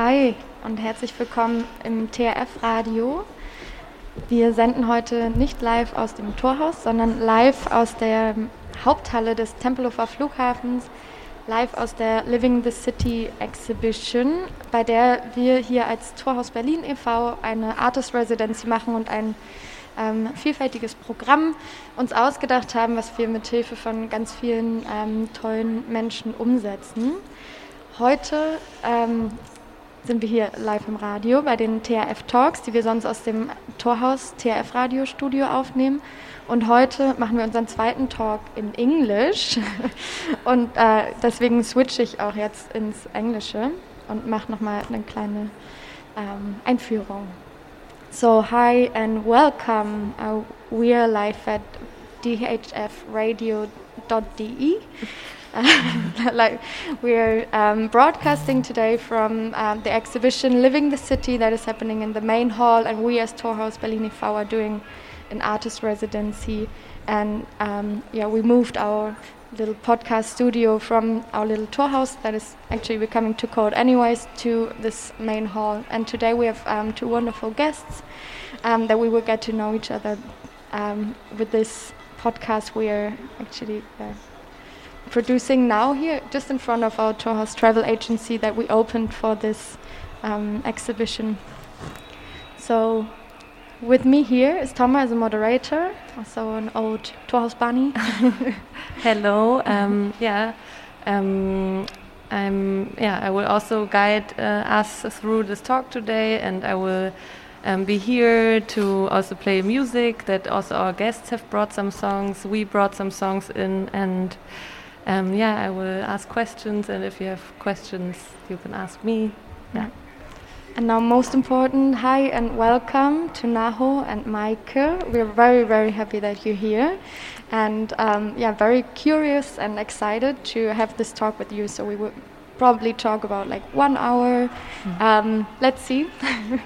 Hi und herzlich willkommen im TRF-Radio. Wir senden heute nicht live aus dem Torhaus, sondern live aus der Haupthalle des Tempelhofer Flughafens, live aus der Living the City Exhibition, bei der wir hier als Torhaus Berlin e.V. eine Artist Residency machen und ein ähm, vielfältiges Programm uns ausgedacht haben, was wir mit Hilfe von ganz vielen ähm, tollen Menschen umsetzen. Heute ähm, sind wir hier live im Radio bei den TRF Talks, die wir sonst aus dem Torhaus TRF Radiostudio aufnehmen. Und heute machen wir unseren zweiten Talk in Englisch. Und äh, deswegen switche ich auch jetzt ins Englische und mache nochmal eine kleine ähm, Einführung. So, hi and welcome. Uh, we are live at dhfradio.de. like we're um, broadcasting today from um, the exhibition Living the City that is happening in the main hall, and we as Torhaus Berlin Fau are doing an artist residency. And um, yeah, we moved our little podcast studio from our little Torhaus that is actually becoming too cold anyways to this main hall. And today we have um, two wonderful guests um, that we will get to know each other um, with this podcast we are actually. Uh, producing now here, just in front of our Torhaus travel agency that we opened for this um, exhibition. So, with me here is Thomas as a moderator, also an old Torhaus bunny. Hello. Um, yeah. Um, I'm, yeah, I will also guide uh, us through this talk today, and I will um, be here to also play music. That also our guests have brought some songs. We brought some songs in, and um, yeah, I will ask questions, and if you have questions, you can ask me. Yeah. And now, most important, hi and welcome to Naho and Maike. We're very, very happy that you're here, and um, yeah, very curious and excited to have this talk with you. So we will probably talk about like one hour. Mm. Um, let's see.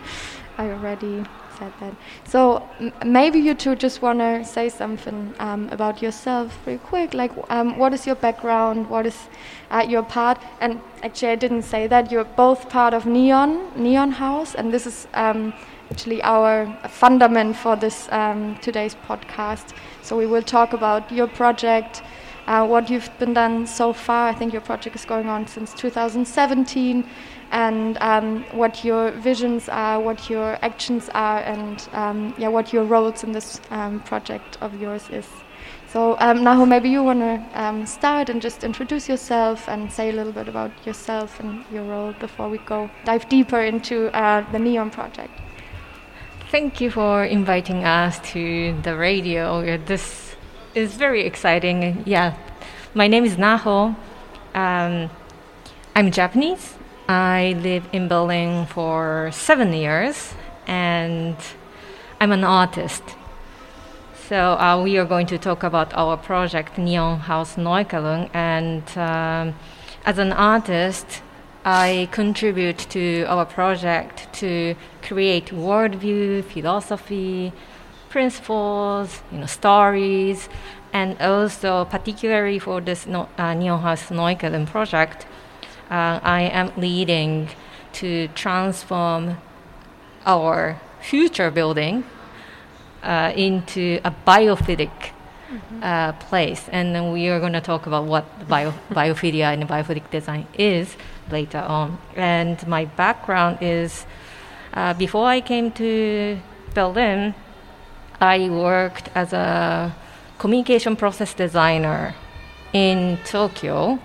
Are you ready? Said that. So maybe you two just want to say something um, about yourself real quick. Like, um, what is your background? What is uh, your part? And actually, I didn't say that. You're both part of Neon, Neon House, and this is um, actually our fundament for this um, today's podcast. So we will talk about your project. Uh, what you've been done so far. I think your project is going on since 2017, and um, what your visions are, what your actions are, and um, yeah, what your roles in this um, project of yours is. So, um, Naho, maybe you want to um, start and just introduce yourself and say a little bit about yourself and your role before we go dive deeper into uh, the Neon project. Thank you for inviting us to the radio. This is very exciting. Yeah, my name is Naho. Um, I'm Japanese I live in Berlin for seven years, and I'm an artist. So uh, we are going to talk about our project Neon House Neukölln, and um, as an artist, I contribute to our project to create worldview, philosophy, principles, you know, stories, and also particularly for this no, uh, Neon House Neukölln project, uh, I am leading to transform our future building uh, into a biophilic mm-hmm. uh, place. And then we are going to talk about what bio, biophilia and biophilic design is later on. And my background is uh, before I came to Berlin, I worked as a communication process designer in Tokyo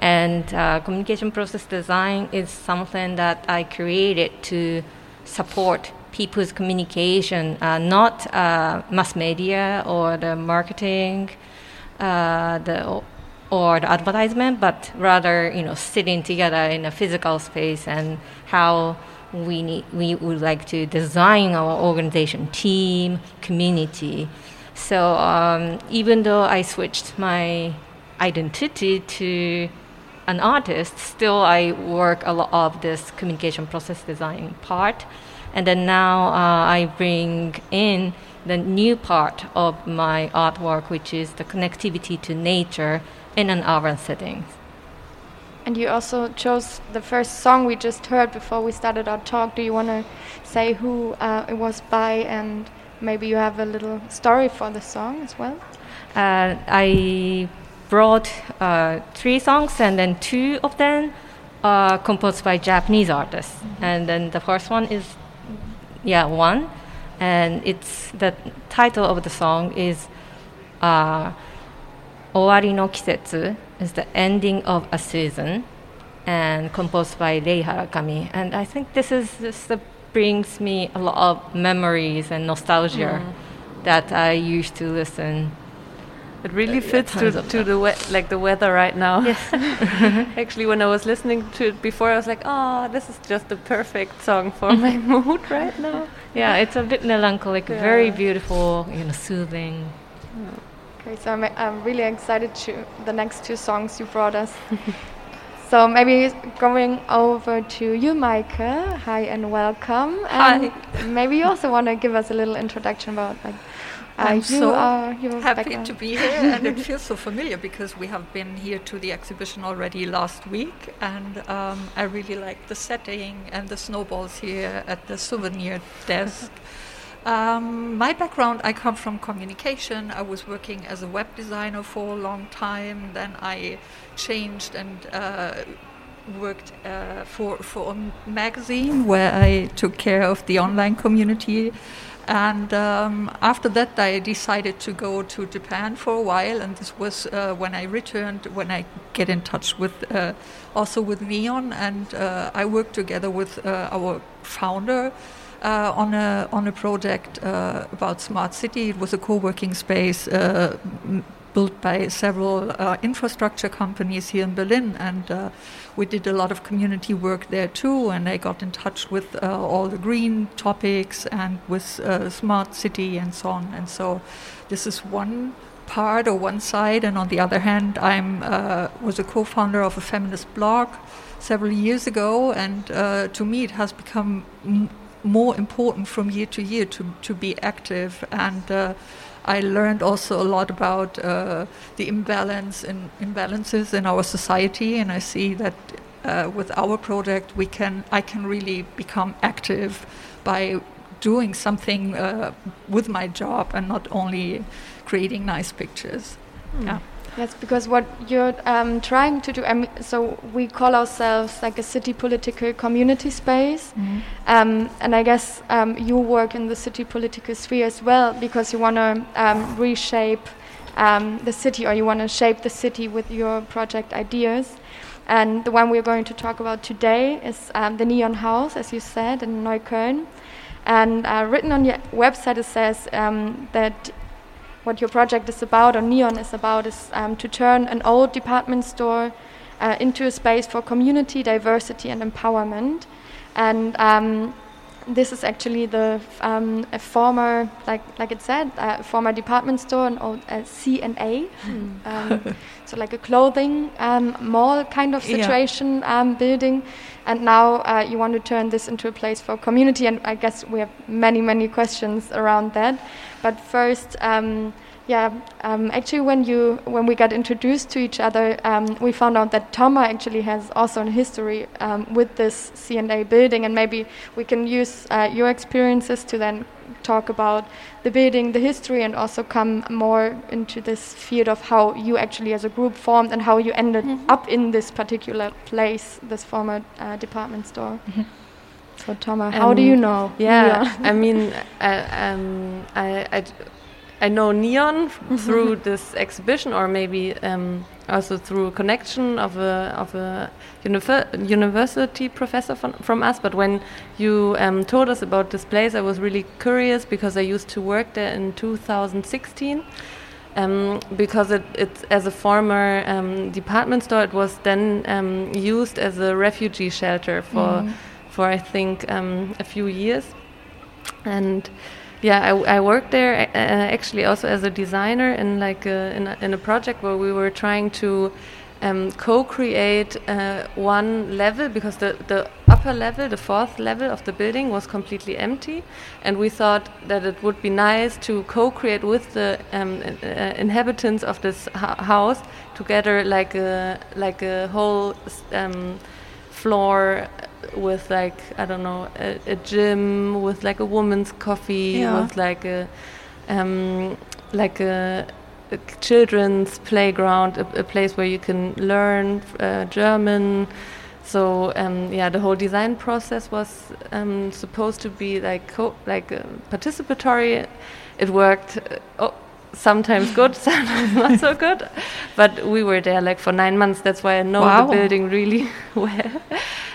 and uh, communication process design is something that I created to support people's communication, uh, not uh, mass media or the marketing, uh, the or the advertisement, but rather you know sitting together in a physical space and how we need we would like to design our organization, team, community. So um, even though I switched my identity to an artist, still I work a lot of this communication process design part. And then now uh, I bring in the new part of my artwork, which is the connectivity to nature in an urban setting. and you also chose the first song we just heard before we started our talk. Do you want to say who uh, it was by, and maybe you have a little story for the song as well? Uh, I brought uh, three songs, and then two of them are composed by Japanese artists. Mm-hmm. And then the first one is, yeah, one, and it's the title of the song is uh, "Owari no Kisetsu," is the ending of a season, and composed by Rei Harakami. And I think this is just the brings me a lot of memories and nostalgia mm. that I used to listen. It really uh, fits to, to the we- like the weather right now. Yes. Actually, when I was listening to it before, I was like, "Oh, this is just the perfect song for my mood right now." Yeah, it's a bit melancholic, yeah. very beautiful, you know, soothing. Okay, so I'm, I'm really excited to the next two songs you brought us. So maybe going over to you, Maike. Hi and welcome. Hi. maybe you also want to give us a little introduction about like I'm so happy background. to be here, and it feels so familiar because we have been here to the exhibition already last week, and um, I really like the setting and the snowballs here at the souvenir desk. Um, my background, I come from communication. I was working as a web designer for a long time. Then I changed and uh, worked uh, for for a magazine where I took care of the online community. And um, after that, I decided to go to Japan for a while, and this was uh, when I returned. When I get in touch with uh, also with Neon, and uh, I worked together with uh, our founder uh, on a on a project uh, about smart city. It was a co-working space built by several uh, infrastructure companies here in Berlin, and uh, we did a lot of community work there too. And I got in touch with uh, all the green topics and with smart city and so on. And so, this is one part or one side, and on the other hand, I'm was a co-founder of a feminist blog several years ago, and to me, it has become more important from year to year to, to be active. And uh, I learned also a lot about uh, the imbalance and imbalances in our society. And I see that uh, with our project, we can I can really become active by doing something uh, with my job and not only creating nice pictures. Mm. Yeah. Yes, because what you're um, trying to do, mean, so we call ourselves like a city political community space, mm -hmm. um, and I guess um, you work in the city political sphere as well because you want to um, reshape um, the city or you want to shape the city with your project ideas. And the one we're going to talk about today is um, the Neon House, as you said, in Neukölln. And uh, written on your website, it says that what your project is about, or Neon is about, is um, to turn an old department store uh, into a space for community, diversity, and empowerment. And um, this is actually the um, a former, like like it said, a former department store, an old uh, C and A, hmm. um, so like a clothing um, mall kind of situation yeah. um, building, and now uh, you want to turn this into a place for community. And I guess we have many many questions around that. But first. Um, yeah, um, actually, when you when we got introduced to each other, um, we found out that Toma actually has also a history um, with this C&A building, and maybe we can use uh, your experiences to then talk about the building, the history, and also come more into this field of how you actually, as a group, formed and how you ended mm-hmm. up in this particular place, this former uh, department store. Mm-hmm. So, Toma, how do you um, know? Yeah, I mean, uh, um, I, I I know Neon mm-hmm. through this exhibition, or maybe um, also through a connection of a of a university professor from, from us. But when you um, told us about this place, I was really curious because I used to work there in 2016. Um, because it, it's as a former um, department store, it was then um, used as a refugee shelter for mm. For I think um, a few years, and yeah, I, I worked there uh, actually also as a designer in like a, in, a, in a project where we were trying to um, co-create uh, one level because the, the upper level, the fourth level of the building was completely empty, and we thought that it would be nice to co-create with the um, uh, inhabitants of this house together, like a like a whole um, floor with like I don't know a, a, gym with like a woman's coffee yeah. with like a um, like a a children's playground, a, a, place where you can learn uh, German. So um, yeah, the whole design process was um, supposed to be like like uh, participatory. It worked. Uh, oh, sometimes good, sometimes not so good. But we were there like for nine months. That's why I know wow. the building really well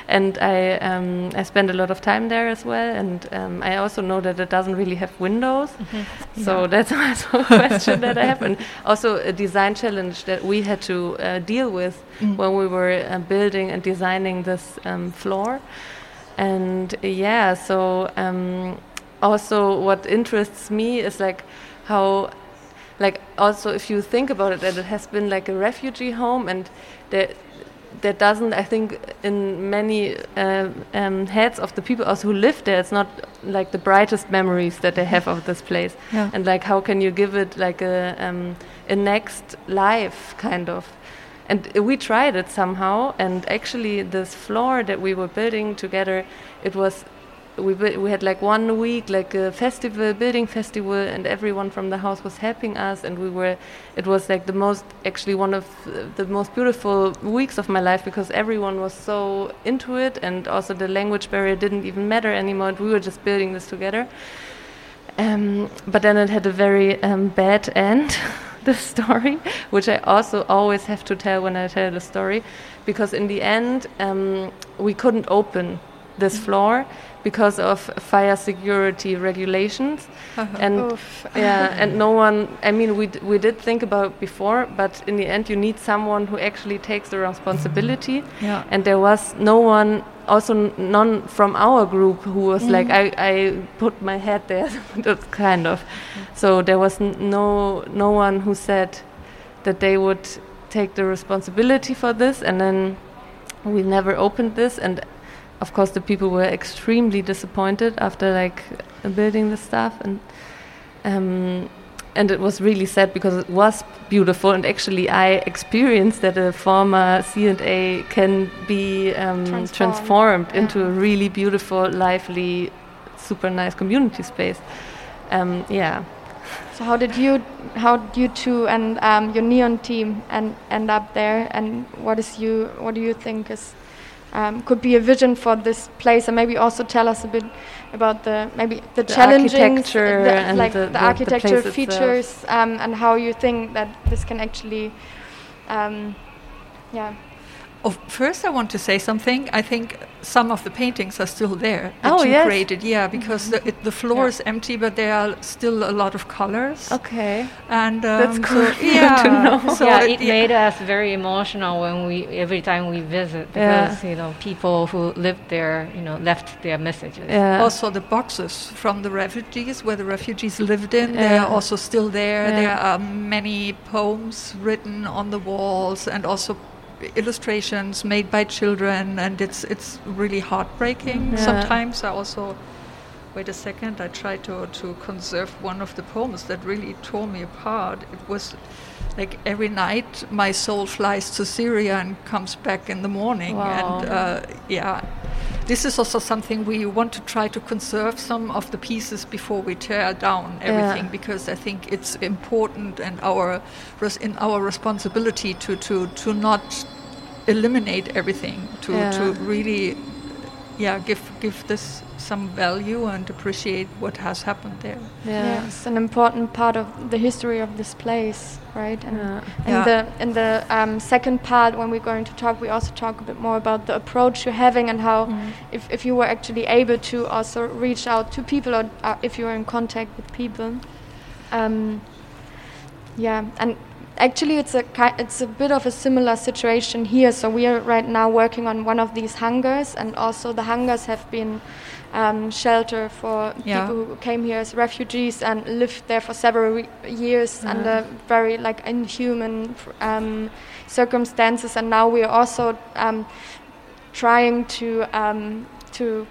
and I um, I spend a lot of time there as well. And um, I also know that it doesn't really have windows, mm-hmm. so yeah. that's also a question that I have, and also a design challenge that we had to uh, deal with mm. when we were uh, building and designing this um, floor. And yeah, so um, also what interests me is like how like also if you think about it that it has been like a refugee home and there that doesn't I think in many uh, um, heads of the people also who live there it's not like the brightest memories that they have of this place yeah. and like how can you give it like a um, a next life kind of and we tried it somehow and actually this floor that we were building together it was we we had like one week like a festival building festival and everyone from the house was helping us and we were it was like the most actually one of the most beautiful weeks of my life because everyone was so into it and also the language barrier didn't even matter anymore we were just building this together. Um, but then it had a very um, bad end the story which i also always have to tell when i tell the story because in the end um, we couldn't open this floor because of fire security regulations. Uh-huh. And Oof. yeah and no one i mean we we did think about before but in the end you need someone who actually takes the responsibility. Mm-hmm. Yeah. and there was no one also none from our group who was mm. like I, I put my head there. That kind of. Mm-hmm. So there was no no one who said that they would take the responsibility for this and then we never opened this and of course the people were extremely disappointed after like building the stuff and um, and it was really sad because it was beautiful and actually I experienced that a former C&A can be um, transformed, transformed yeah. into a really beautiful lively super nice community space. Um, yeah. So how did you how did you two and um, your neon team and end up there and what is you what do you think is um, could be a vision for this place, and maybe also tell us a bit about the maybe the, the challenging architecture the, and like the, the, the architecture features, um, and how you think that this can actually, um, yeah. Oh, first, I want to say something. I think some of the paintings are still there that oh, you yes. created. Yeah, because the, it, the floor yeah. is empty, but there are still a lot of colors. Okay, and um, that's cool. So, yeah, to know. So yeah, it, it made us very emotional when we every time we visit because yeah. you know people who lived there, you know, left their messages. Yeah. Also, the boxes from the refugees where the refugees lived in, they are also still there. There are many poems written on the walls, and also illustrations made by children, and it's it's really heartbreaking. Yeah. Sometimes I also wait a second. I try to to conserve one of the poems that really tore me apart. It was like every night my soul flies to Syria and comes back in the morning, wow. and uh, yeah. This is also something we want to try to conserve some of the pieces before we tear down everything, yeah. because I think it's important and our in our responsibility to to to not eliminate everything to, yeah. to really yeah give give this some value and appreciate what has happened there yeah. it's an important part of the history of this place right and yeah. in yeah. the in the um, second part when we're going to talk we also talk a bit more about the approach you're having and how mm. if, if you were actually able to also reach out to people or uh, if you were in contact with people um, yeah and actually it's a it's a bit of a similar situation here. So we are right now working on one of these hangars, and also the hangars have been um, shelter for yeah. people who came here as refugees and lived there for several years yeah. under very like inhuman um, circumstances, and now we are also um, trying to um, to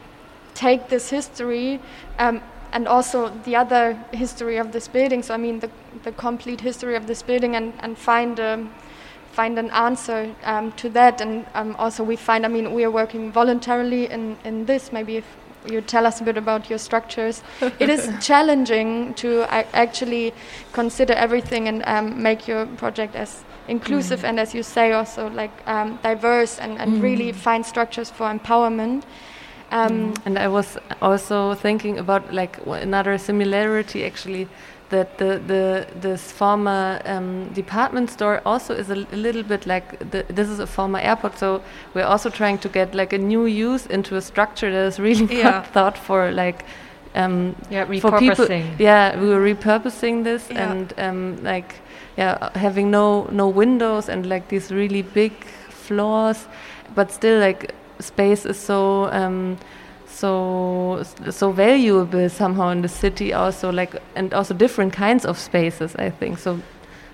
take this history um, and also the other history of this building. So I mean the the complete history of this building and and find a find an answer um, to that. And um, also we find, I mean, we are working voluntarily in, in this. Maybe if you tell us a bit about your structures. it is challenging to actually consider everything and um, make your project as inclusive mm. and, as you say, also like um, diverse and, and mm. really find structures for empowerment. Um, and I was also thinking about like another similarity actually that the the this former um, department store also is a, a little bit like the, this is a former airport, so we're also trying to get like a new use into a structure that is really yeah. thought for like. Um, yeah, for people, yeah, we were repurposing this yeah. and um, like, yeah, having no no windows and like these really big floors, but still like space is so um, so so valuable somehow in the city also like and also different kinds of spaces i think. So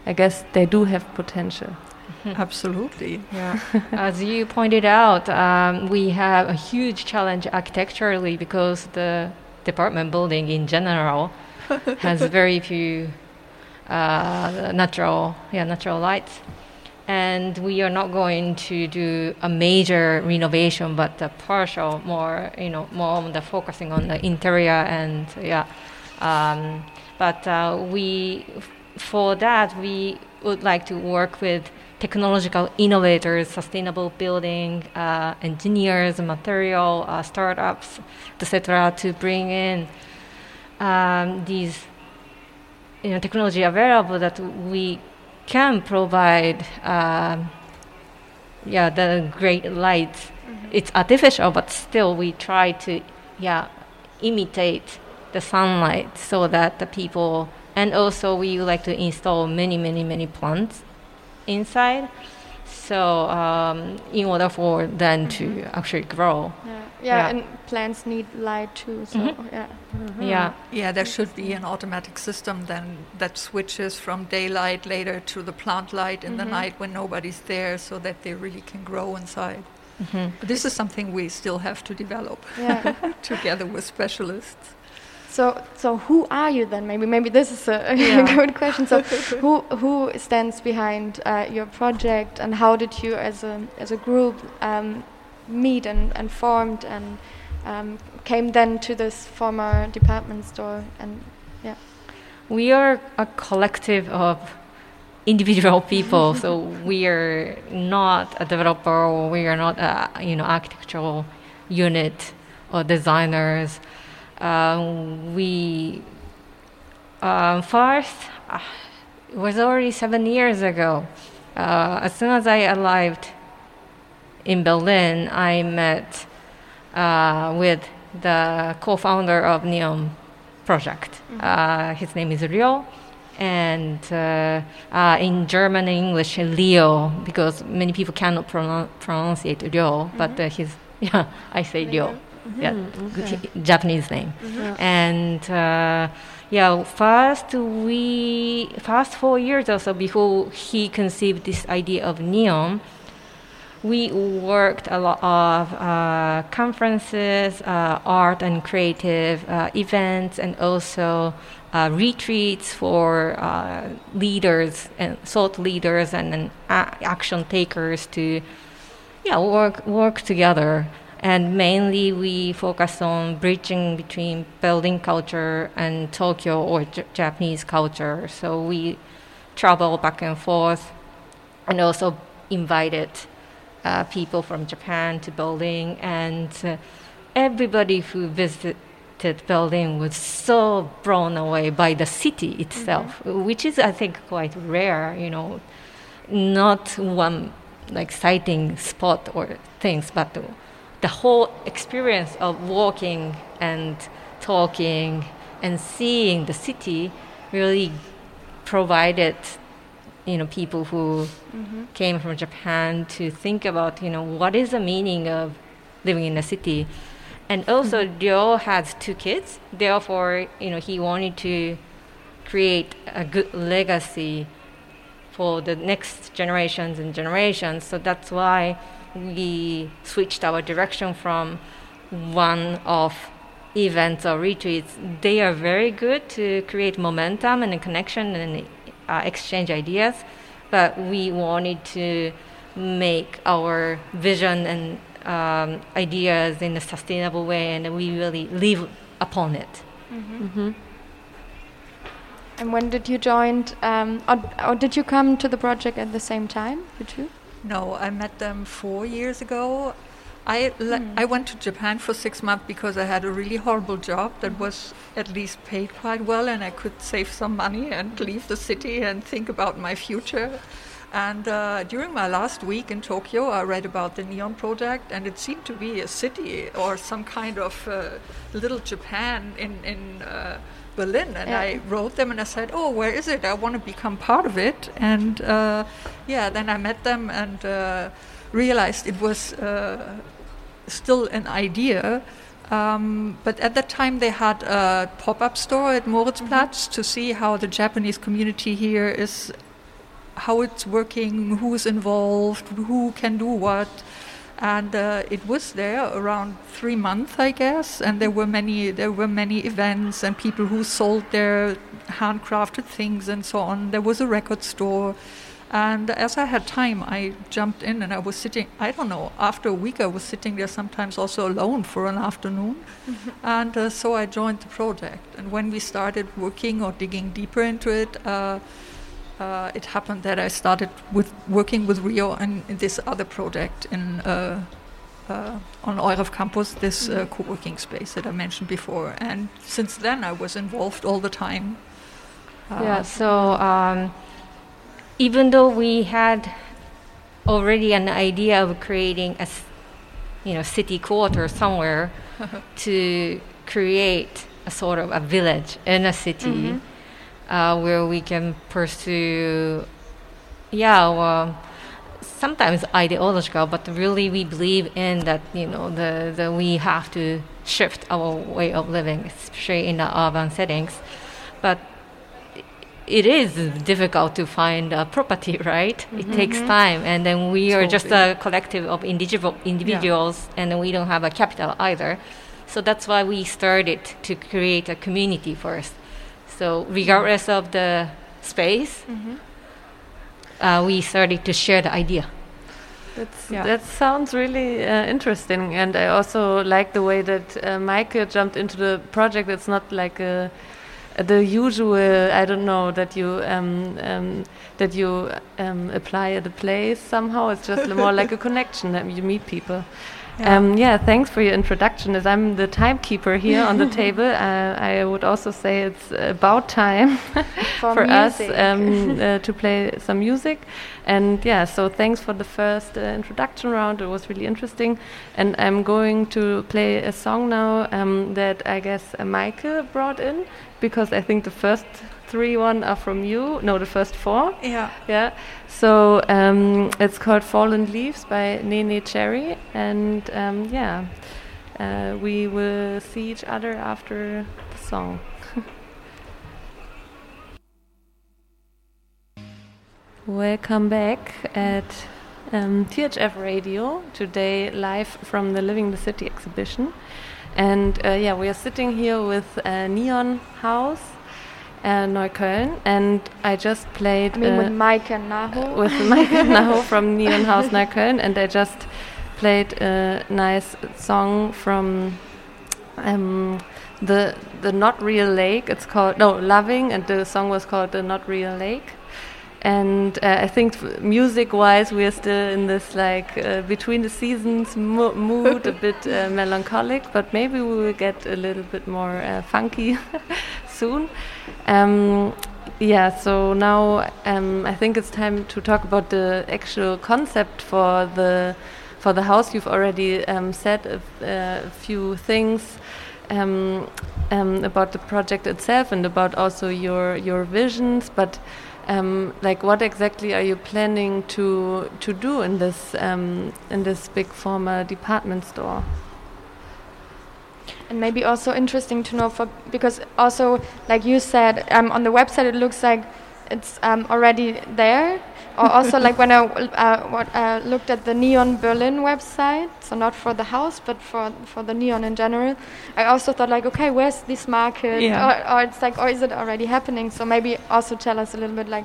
i guess they do have potential. Absolutely. Yeah. As you pointed out um, we have a huge challenge architecturally because the department building in general has very few uh, natural yeah natural lights and we are not going to do a major renovation, but a partial, more you know, more on the focusing on the interior and yeah. Um, but uh, we, for that, we would like to work with technological innovators, sustainable building uh, engineers, material uh, startups, etc., to bring in um, these you know, technology available that we can provide uh, yeah the great light mm-hmm. it's artificial but still we try to yeah imitate the sunlight so that the people and also we like to install many many many plants inside so um, in order for them mm-hmm. to actually grow yeah. Yeah, yeah, and plants need light too. So mm-hmm. yeah, mm-hmm. yeah, yeah. There should be an automatic system then that switches from daylight later to the plant light in mm-hmm. the night when nobody's there, so that they really can grow inside. Mm-hmm. This is something we still have to develop yeah. together with specialists. So, so who are you then? Maybe, maybe this is a, yeah. good question. So, who who stands behind uh, your project, and how did you, as a as a group, um, meet and, and formed and um, came then to this former department store and yeah. We are a collective of individual people so we are not a developer or we are not a you know architectural unit or designers. Um, we uh, first uh, it was already seven years ago. Uh, as soon as i arrived in Berlin, I met uh, with the co-founder of Neon Project. Mm-hmm. Uh, his name is Rio, and uh, uh in German and English, Leo, because many people cannot pronoun- pronounce it Rio, mm-hmm. but uh, his yeah, I say Rio. Mm-hmm. Yeah, okay. Japanese name, mm-hmm. and uh, yeah, first we first four years or so before he conceived this idea of neon, we worked a lot of uh, conferences, uh, art and creative uh, events, and also uh, retreats for uh, leaders and thought leaders and, and action takers to yeah work work together. And mainly, we focus on bridging between Berlin culture and Tokyo or J- Japanese culture. So we travel back and forth, and also invited uh, people from Japan to Berlin, and uh, everybody who visited Berlin was so blown away by the city itself, mm-hmm. which is, I think, quite rare. You know, not one like sighting spot or things, but the, the whole experience of walking and talking and seeing the city really provided you know people who mm-hmm. came from Japan to think about you know what is the meaning of living in a city, and also mm-hmm. Ryo has two kids. Therefore, you know he wanted to create a good legacy for the next generations and generations. So that's why we switched our direction from one of events or retreats. They are very good to create momentum and a connection and uh, exchange ideas, but we wanted to make our vision and um, ideas in a sustainable way, and we really live upon it. Mm-hmm. Mm-hmm. And when did you join, um, or, or, did you come to the project at the same time, you two? No, I met them four years ago. I, le- mm. I went to Japan for six months because I had a really horrible job that was at least paid quite well, and I could save some money and leave the city and think about my future. And uh, during my last week in Tokyo, I read about the Neon Project, and it seemed to be a city or some kind of uh, little Japan in in uh, Berlin. And yeah. I wrote them and I said, "Oh, where is it? I want to become part of it." And uh, yeah, then I met them and uh, realized it was uh, still an idea. Um, but at that time, they had a pop-up store at Moritzplatz mm-hmm. to see how the Japanese community here is how it's working, who's involved, who can do what. And uh, it was there around three months, I guess. And there were many there were many events and people who sold their handcrafted things and so on. There was a record store. And as I had time, I jumped in and I was sitting, I don't know, after a week I was sitting there sometimes also alone for an afternoon. Mm-hmm. And uh, so I joined the project. And when we started working or digging deeper into it, uh, uh, it happened that I started with working with Rio and in this other project in uh, uh, on EUREF campus, this uh, mm-hmm. co-working space that I mentioned before. And since then, I was involved all the time. Uh, yeah. So um, even though we had already an idea of creating a, you know, city quarter somewhere to create a sort of a village in a city. Mm-hmm uh, where we can pursue, yeah, well, sometimes ideological, but really we believe in that, you know, the, the we have to shift our way of living, especially in the urban settings. But it is difficult to find a property, right? Mm-hmm. It takes time, and then we are just a collective of individual individuals, yeah. and we don't have a capital either. So that's why we started to create a community first. So regardless of the space, mm-hmm. uh, we started to share the idea. Yeah. That sounds really uh, interesting, and I also like the way that uh, Maike jumped into the project. It's not like a, the usual. I don't know that you um, um, that you um, apply at a place somehow. It's just more like a connection that you meet people. Yeah. Um, yeah, thanks for your introduction. As I'm the timekeeper here on the table, uh, I would also say it's about time for, for us um, uh, to play some music. And yeah, so thanks for the first uh, introduction round. It was really interesting. And I'm going to play a song now um, that I guess uh, Maike brought in because I think the first three one are from you. No, the first four. Yeah. Yeah. So um, it's called Fallen Leaves by Neneh Cherry, and um, yeah, uh, we will see each other after the song. Welcome back at um, THF Radio today, live from the Living the City exhibition. And uh, yeah, we are sitting here with uh, Neon House uh, Neukölln, and I just played. I mean, uh, with Mike and Naho. With Mike and Naho from Neon House Neukölln, and I just played a nice song from um, the the Not Real Lake. It's called no Loving, and the song was called the Not Real Lake. And uh, I think music-wise, we're still in this like uh, between the seasons mo mood, a bit uh, melancholic, but maybe we will get a little bit more uh, funky soon. Um, yeah, so now um, I think it's time to talk about the actual concept for the for the house. You've already um, said a, a, few things um, um, about the project itself and about also your your visions, but. Um, like what exactly are you planning to to do in this in this big former department store? And maybe also interesting to know for because also like you said um, on the website it looks like it's um, already there. Or also like when I uh, what, uh, looked at the Neon Berlin website, so not for the house, but for for the Neon in general, I also thought like, okay, where's this market? Yeah. Or, or it's like, or is it already happening? So maybe also tell us a little bit like,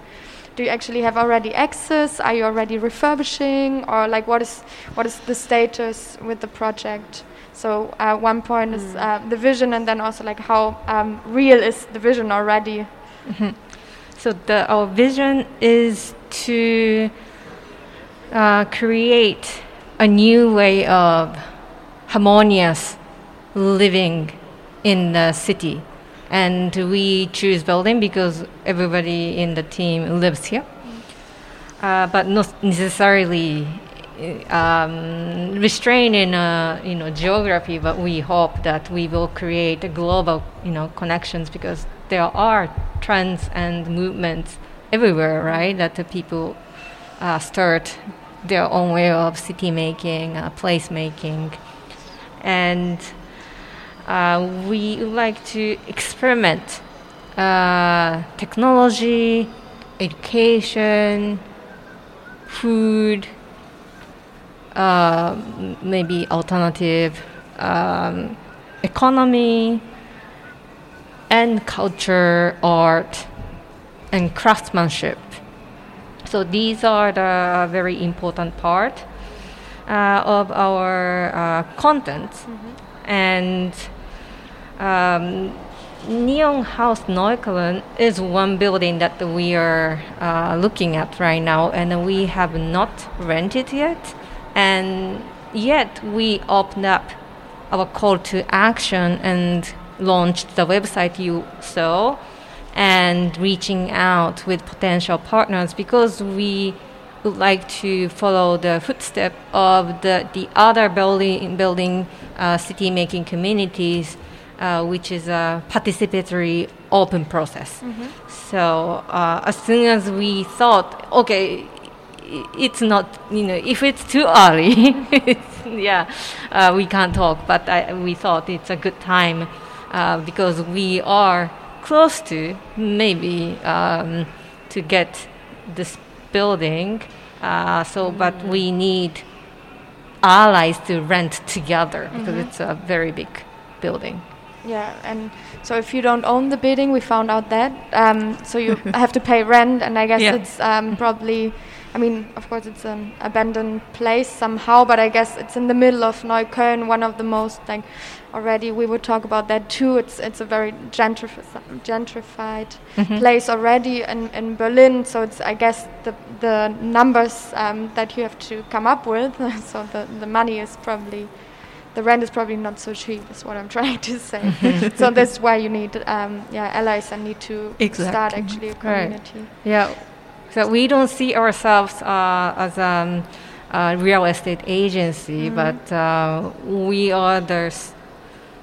do you actually have already access? Are you already refurbishing, or like what is what is the status with the project? So uh, one point is uh, the vision, and then also like how um, real is the vision already? So the, our vision is to uh, create a new way of harmonious living in the city. And we choose Berlin because everybody in the team lives here. Uh, but not necessarily um, restrained in uh, you know geography. But we hope that we will create a global you know connections because there are trends and movements everywhere, right? That the people uh, start their own way of city making, uh, place making, and uh, we like to experiment uh, technology, education, food, uh, maybe alternative um, economy, and culture, art, and craftsmanship. So these are the very important part uh, of our uh, content, and um, Neon House Neukölln is one building that we are uh, looking at right now, and we have not rented yet, and yet we opened up our call to action and launched the website you saw and reaching out with potential partners because we would like to follow the footstep of the, the other building, building uh, city making communities, uh, which is a participatory open process. So uh, as soon as we thought, okay, it's not, you know, if it's too early, it's, yeah, uh, we can't talk. But I, we thought it's a good time uh, because we are close to maybe um, to get this building. Uh, so, but we need allies to rent together because it's a very big building. Yeah, and so if you don't own the building, we found out that. Um, so you have to pay rent, and I guess Yeah. it's um, probably. I mean, of course, it's an abandoned place somehow, but I guess it's in the middle of Neukölln, one of the most like. Already, we would talk about that too. It's it's a very gentrifi- gentrified place already in, in Berlin. So it's I guess the the numbers um, that you have to come up with. so the the money is probably the rent is probably not so cheap is what I'm trying to say. so that's why you need um, yeah allies and need to start actually a Right. community. Yeah, so we don't see ourselves uh, as um, a real estate agency, but uh, we are the s-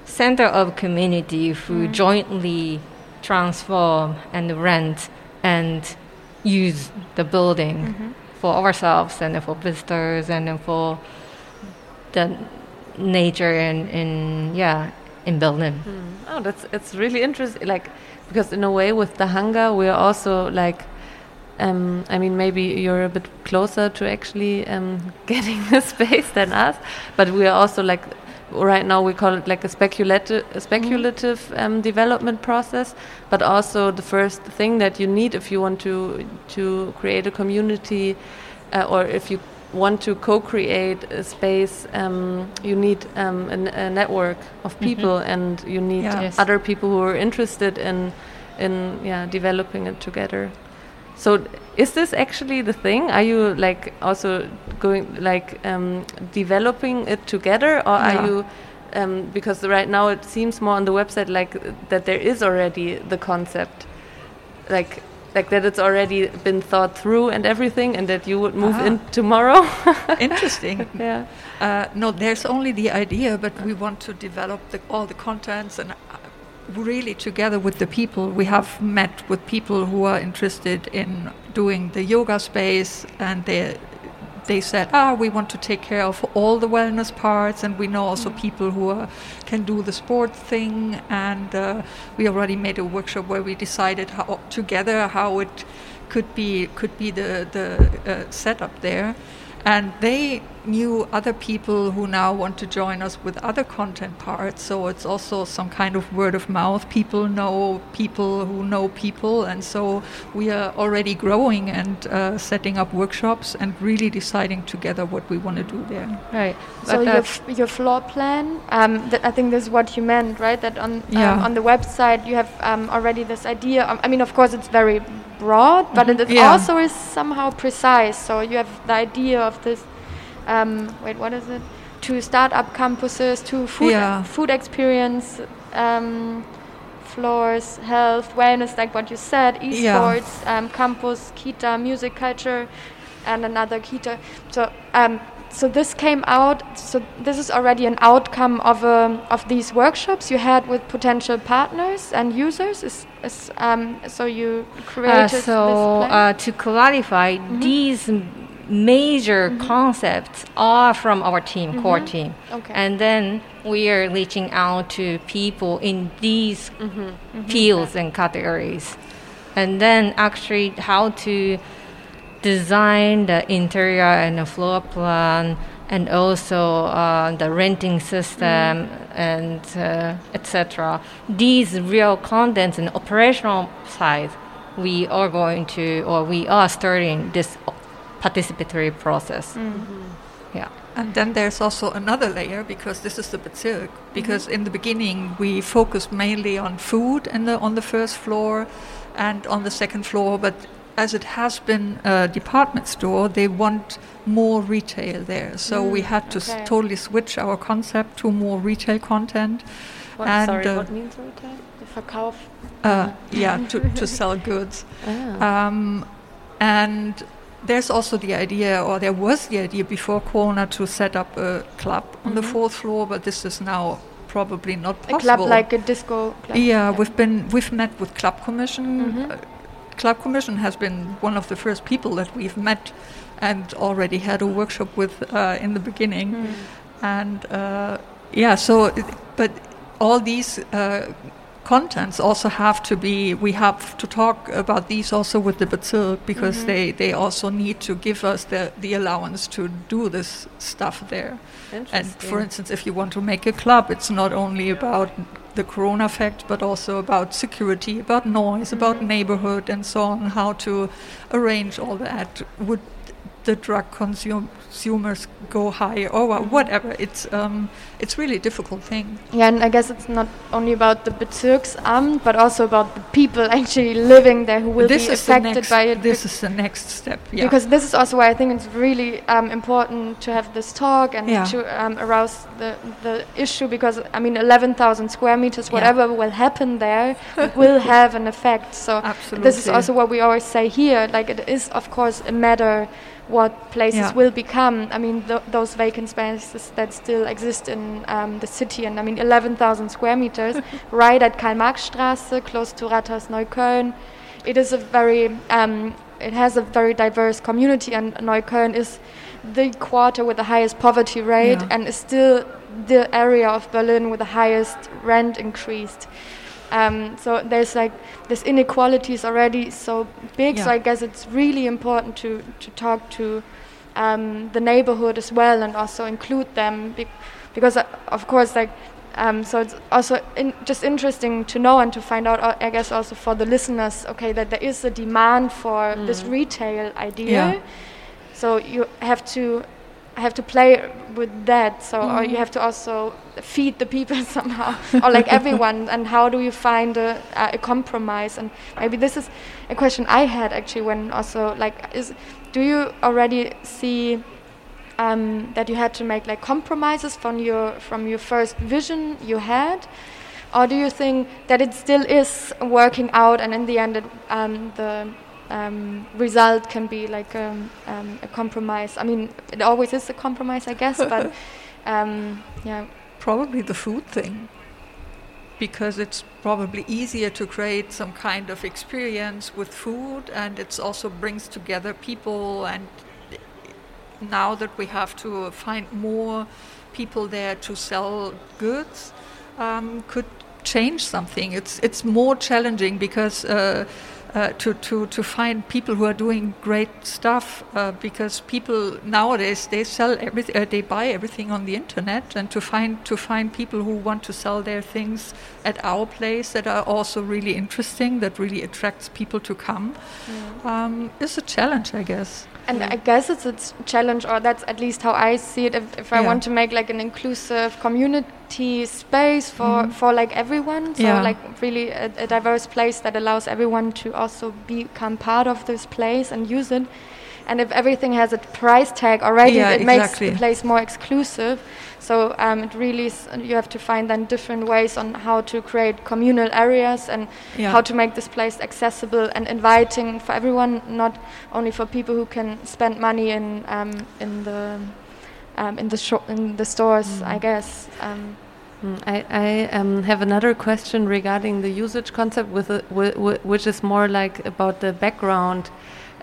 center of community who jointly transform and rent and use the building for ourselves and for visitors and for the nature in, in yeah in Berlin. Oh, that's it's really interesting. Like because in a way with the hangar we're also like. Um, I mean, maybe you're a bit closer to actually um, getting the space than us, but we are also like right now we call it like a speculative, a speculative um, development process. But also the first thing that you need if you want to to create a community, uh, or if you want to co-create a space, um, you need um, a, a network of people, and you need Yeah. Yes. other people who are interested in in yeah developing it together. So is this actually the thing? Are you like also going like um, developing it together, or Yeah. are you? Um, because right now it seems more on the website like that there is already the concept, like like that it's already been thought through and everything, and that you would move Ah. in tomorrow. Interesting. yeah. Uh, no, there's only the idea, but we want to develop the, all the contents and uh, really together with the people. We have met with people who are interested in doing the yoga space, and they they said, ah, we want to take care of all the wellness parts, and we know also people who are, can do the sport thing. And uh, we already made a workshop where we decided how, together how it could be could be the the uh, setup there, and they knew other people who now want to join us with other content parts. So it's also some kind of word of mouth. People know people who know people, and so we are already growing and uh, setting up workshops and really deciding together what we want to do there. Right. So your, f- your floor plan, um, th- I think this is what you meant, right? That on um, Yeah. on the website you have um, already this idea. Um, I mean, of course, it's very broad, but it, it Mm-hmm. Yeah. also is somehow precise. So you have the idea of this. Um, wait, what is it? To startup campuses, to food Yeah. food experience. Um, floors, health, wellness, like what you said, Yeah. esports, um, campus, kita, music culture, and another kita. So, um, so this came out. So this is already an outcome of um, of these workshops you had with potential partners and users. Is, is um, so you created Uh, this so uh, to clarify, these major concepts are from our team, core team, Okay. and then we are reaching out to people in these Mm-hmm. fields and categories, and then actually how to design the interior and the floor plan and also uh, the renting system and uh, etc. These real contents and operational side, we are going to or we are starting this participatory process. Yeah. And then there's also another layer because this is the Bezirk. Because in the beginning we focused mainly on food in the, on the first floor and on the second floor, but as it has been a department store, they want more retail there. So we had to s- totally switch our concept to more retail content. What, And, sorry, uh, what means retail? Verkauf. Uh, yeah, to, to sell goods. Ah. Um, and there's also the idea, or there was the idea before Corona to set up a club on the fourth floor, but this is now probably not possible. A club like a disco club. yeah, we've been we've met with Club Commission. Mhm. Uh, club Commission has been one of the first people that we've met, and already had a workshop with uh, in the beginning, Mm. and uh, yeah. So, it, but all these. Contents also have to be we have to talk about these also with the Bezirk because Mhm. they they also need to give us the the allowance to do this stuff there. And for instance if you want to make a club it's not only about the corona effect but also about security about noise about neighborhood and so on how to arrange all that would the drug consum- consumers go high or whatever it's um it's really a difficult thing Yeah, and I guess it's not only about the Bezirksamt, but also about the people actually living there who will this be affected next, by it. this is the next step yeah Because this is also why I think it's really um, important to have this talk and Yeah. to um, arouse the, the issue because, I mean, 11,000 square meters, Yeah. whatever will happen there, will have an effect. So absolutely this is also what we always say here. Like, it is, of course, a matter what places Yeah. will become. I mean, th- those vacant spaces that still exist in um, the city. And I mean, 11,000 square meters right at Karl-Marx-Straße, close to Rathaus Neukölln. It is a very, um, it has a very diverse community, and Neukölln is the quarter with the highest poverty rate Yeah. and is still the area of Berlin with the highest rent increased. Um, so there's like this inequality is already so big. So I guess it's really important to to talk to um, the neighborhood as well and also include them be- because uh, of course like um, so it's also in just interesting to know and to find out uh, I guess also for the listeners okay that there is a demand for this retail idea Yeah. so you have to have to play with that so or you have to also feed the people somehow or like everyone and how do you find a, a compromise? And maybe this is a question i had actually when also like is do you already see um, that you had to make like compromises from your from your first vision you had? Or do you think that it still is working out and in the end it, um, the um, result can be like um, um, a compromise. I mean it always is a compromise i guess but um, yeah. Probably the food thing because it's probably easier to create some kind of experience with food and it also brings together people and now that we have to find more people there to sell goods um, could change something. It's it's more challenging because uh, uh, to, to, to find people who are doing great stuff uh, because people nowadays they sell everything uh, they buy everything on the internet and to find to find people who want to sell their things at our place that are also really interesting that really attracts people to come mm. um, is a challenge I guess and I guess it's a challenge, or that's at least how I see it. If, if I want to make like an inclusive community space for, mm. for like everyone, so yeah. like really a, a, diverse place that allows everyone to also become part of this place and use it. And if everything has a price tag already, yeah, it exactly. makes the place more exclusive. So um, it really is, you have to find then different ways on how to create communal areas and yeah. how to make this place accessible and inviting for everyone, not only for people who can spend money in um, in the um, in the shop in the stores, mm. I guess. Um, mm, I, I um, have another question regarding the usage concept, with, a, which is more like about the background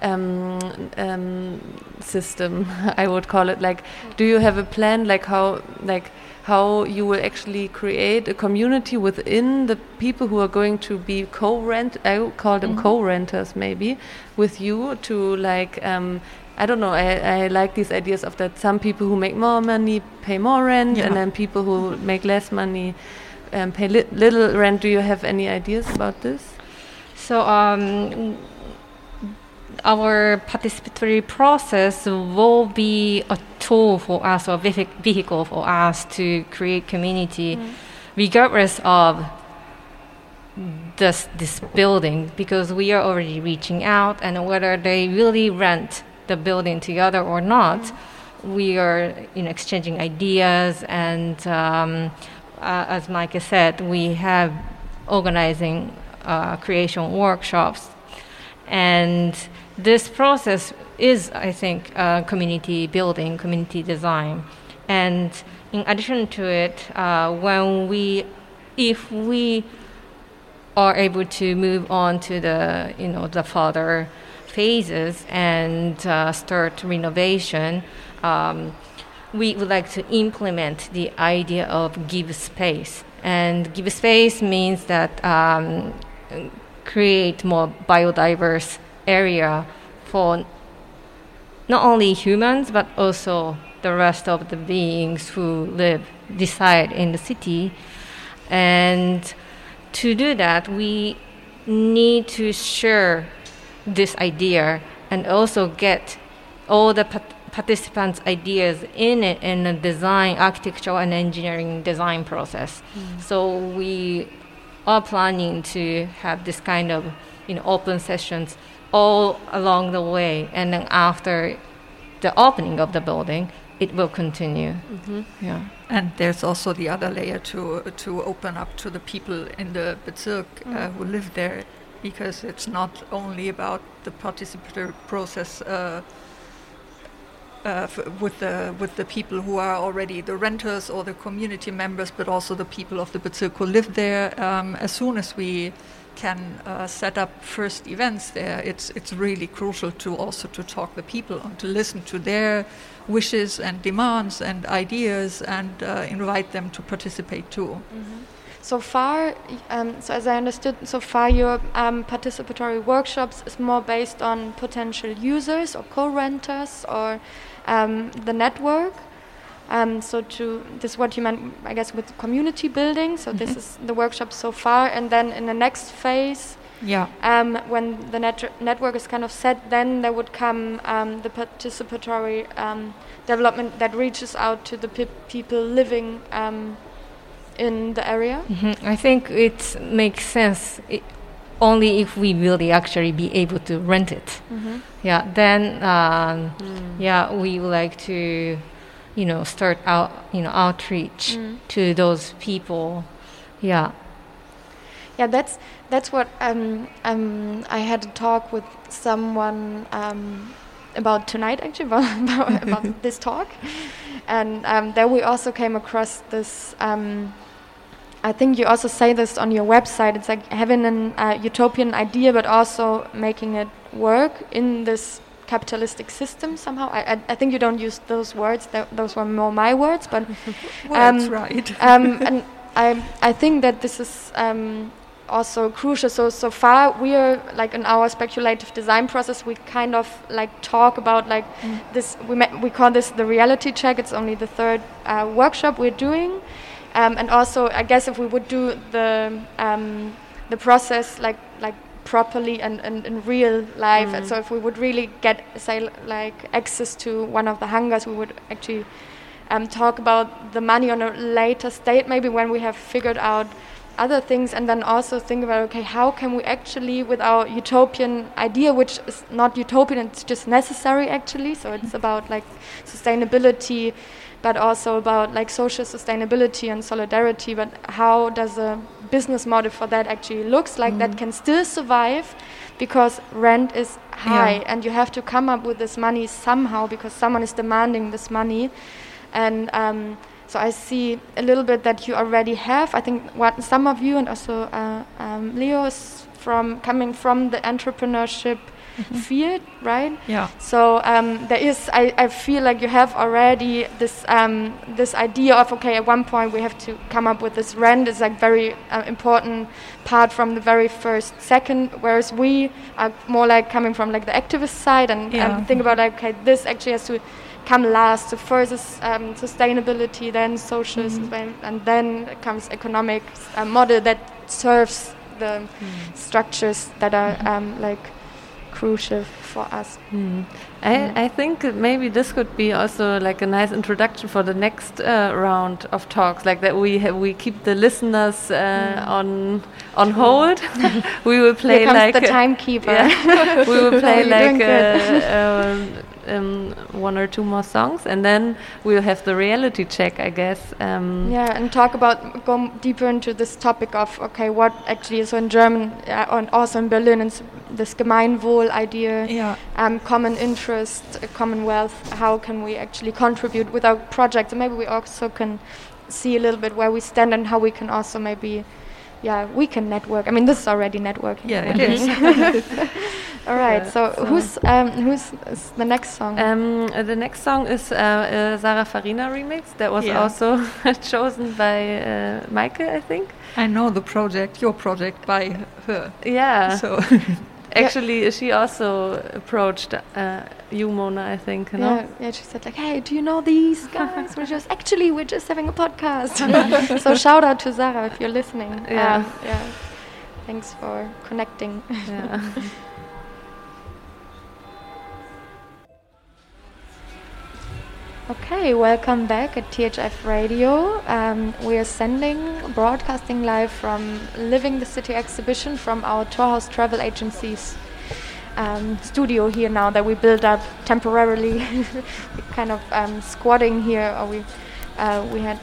um, um, system i would call it like do you have a plan like how like how you will actually create a community within the people who are going to be co-rent i would call them mm -hmm. co-renters maybe with you to like um, I don't know. I, I like these ideas of that some people who make more money pay more rent, yeah. and then people who make less money um, pay li little rent. Do you have any ideas about this? So um, our participatory process will be a tool for us or vehicle for us to create community mm. regardless of this, this building because we are already reaching out and whether they really rent the building together or not mm. we are you know, exchanging ideas and um, uh, as Mike said we have organizing uh, creation workshops and this process is, I think, uh, community building, community design. And in addition to it, uh, when we, if we are able to move on to the, you know, the further phases and uh, start renovation, um, we would like to implement the idea of give space. And give space means that um, create more biodiverse area for not only humans but also the rest of the beings who live reside in the city and to do that we need to share this idea and also get all the participants ideas in it in the design architectural and engineering design process mm. so we are planning to have this kind of you know open sessions all along the way, and then after the opening of the building, it will continue. Mm-hmm. Yeah. And there's also the other layer to to open up to the people in the Bezirk uh, mm. who live there, because it's not only about the participatory process. Uh, uh, with the with the people who are already the renters or the community members, but also the people of the Bezirk who live there. Um, as soon as we can uh, set up first events there, it's it's really crucial to also to talk the people and to listen to their wishes and demands and ideas and uh, invite them to participate too. Mm-hmm. So far, um, so as I understood, so far your um, participatory workshops is more based on potential users or co-renters or um, the network. Um, so to this is what you meant, I guess, with community building. So mm -hmm. this is the workshop so far, and then in the next phase, yeah, um, when the net network is kind of set, then there would come um, the participatory um, development that reaches out to the pe people living um, in the area. Mm -hmm. I think it makes sense. It only if we really actually be able to rent it. Mm -hmm. Yeah, then um, mm. yeah, we would like to you know start out you know outreach mm. to those people yeah yeah that's that's what um, um, I had a talk with someone um, about tonight actually about, about this talk and um, there we also came across this um, I think you also say this on your website it's like having an uh, utopian idea but also making it work in this capitalistic system somehow. I, I, I, think you don't use those words; Th those were more my words. But well, um, that's right. um, and I I think that this is um, also crucial. So so far we are like in our speculative design process, we kind of like talk about like this. We we call this the reality check. It's only the third uh, workshop we're doing, um, and also I guess if we would do the um, the process like like properly and, and in real life, and so if we would really get say like access to one of the hangars, we would actually um, talk about the money on a later state, maybe when we have figured out other things, and then also think about okay, how can we actually, with our utopian idea, which is not utopian, it's just necessary actually. So it's about like sustainability, but also about like social sustainability and solidarity. But how does a business model for that actually looks like that can still survive? Because rent is high, Yeah. and you have to come up with this money somehow because someone is demanding this money and um, so I see a little bit that you already have. I think what some of you and also uh, um, Leo is from coming from the entrepreneurship field, right? Yeah. So um, there is, I, I feel like you have already this um, this idea of okay, at one point we have to come up with this rent It's like very uh, important part from the very first second, whereas we are more like coming from like the activist side and, Yeah. and think about like okay, this actually has to come last. So first is um, sustainability, then social, sustain- and then comes economic uh, model that serves the structures that are um, like crucial for us. Hmm. I, I think maybe this could be also like a nice introduction for the next uh, round of talks, like that we ha we keep the listeners uh, on on hold. we will play like the timekeeper. yeah. we will play like. Um, one or two more songs, and then we'll have the reality check, I guess. Um, Yeah, and talk about go deeper into this topic of okay, what actually is so in German uh, and also in Berlin, it's this Gemeinwohl idea, Yeah. um, common interest, uh, commonwealth. How can we actually contribute with our project? And maybe we also can see a little bit where we stand and how we can also maybe, yeah, we can network. I mean, this is already networking. Yeah, what it we is. do. All right. Yeah, So, so- who's um, who's is the next song? Um, uh, the next song is uh, uh, Sarah Farina remix that was Yeah. also chosen by uh, Michael, I think. I know the project, your project, by her. Yeah. So Actually, she also approached uh, you, Mona, I think. You know? Yeah, yeah, she said like, "Hey, do you know these guys?" we're just actually we're just having a podcast. so shout out to Zara if you're listening. Yeah. Um, yeah. Thanks for connecting. Yeah. Okay, welcome back at THF Radio. Um, we are sending, broadcasting live from Living the City exhibition from our Torhaus Travel Agency's um, studio here now that we built up temporarily. kind of um, squatting here, or we uh, we had.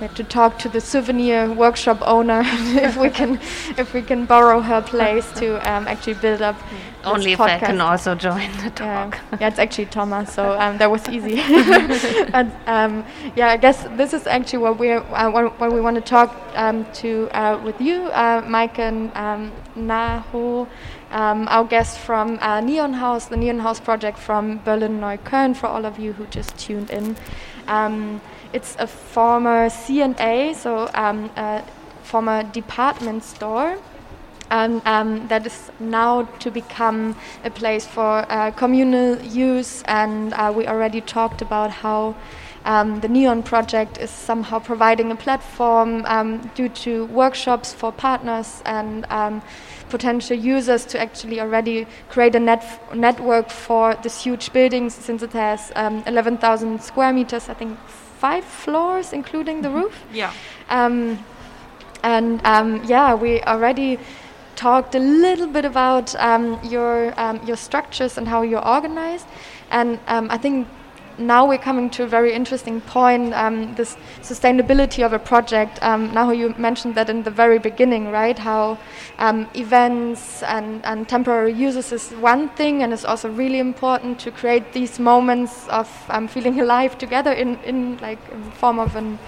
We had to talk to the souvenir workshop owner if we can if we can borrow her place to um, actually build up Only if I can also join the Yeah, talk. yeah, it's actually Thomas, so um, that was easy. but um, yeah, I guess this is actually what we uh, what, what we want to talk um, to uh, with you, uh, Mike and um, Naho, um, our guest from uh, Neon House, the Neon House project from Berlin Neukölln. For all of you who just tuned in, um, it's a former C&A, so um, a former department store and um, that is now to become a place for uh, communal use. And uh, we already talked about how um, the Neon project is somehow providing a platform um, due to workshops for partners and um, potential users to actually already create a net network for this huge building since it has um, 11,000 square meters, I think five floors, including the roof. yeah. Um, and um, yeah, we already talked a little bit about um, your um, your structures and how you're organized, and um, I think now we're coming to a very interesting point. Um, this sustainability of a project. Um, now you mentioned that in the very beginning, right? How um, events and, and temporary uses is one thing, and it's also really important to create these moments of um, feeling alive together in, in like in form of an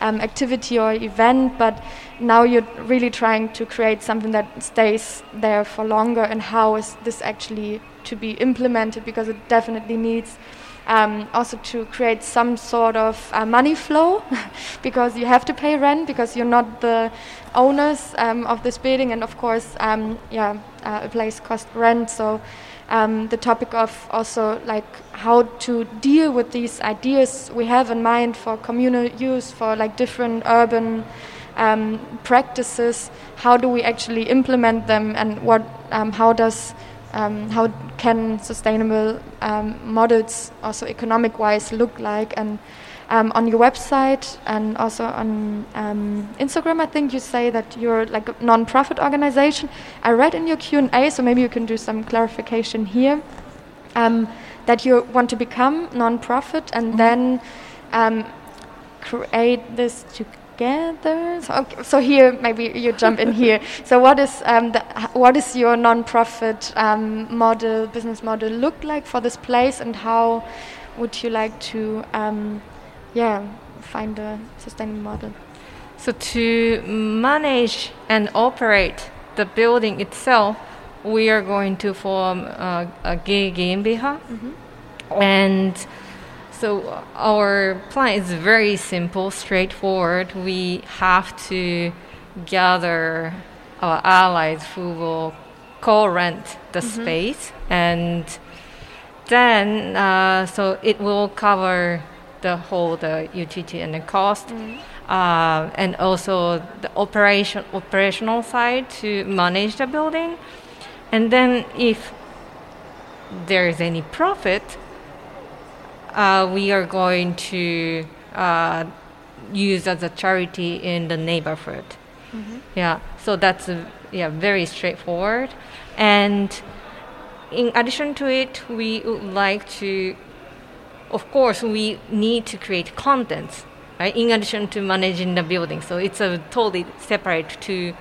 um, activity or event, but now you're really trying to create something that stays there for longer. And how is this actually to be implemented? Because it definitely needs um, also to create some sort of uh, money flow because you have to pay rent because you're not the owners um, of this building. And of course um, yeah uh, a place costs rent. So um, the topic of also like how to deal with these ideas we have in mind for communal use for like different urban um, practices. How do we actually implement them and what um, how does um, how can sustainable um, models also economic wise look like and um, on your website and also on um, Instagram, I think you say that you're like a non-profit organization. I read in your Q and A, so maybe you can do some clarification here. Um, that you want to become non-profit and then um, create this together. So, okay, so here, maybe you jump in here. So, what is um, the, what is your non-profit um, model, business model, look like for this place, and how would you like to um, yeah, find a sustainable model. So to manage and operate the building itself, we are going to form a, a GmbH. Mm-hmm. And so our plan is very simple, straightforward. We have to gather our allies who will co-rent the mm-hmm. space, and then uh, so it will cover the whole the utility and the cost, mm. uh, and also the operation operational side to manage the building, and then if there is any profit, uh, we are going to uh, use as a charity in the neighborhood. Mm-hmm. Yeah, so that's yeah very straightforward, and in addition to it, we would like to of course, we need to create contents, right? In addition to managing the building, so it's a totally separate two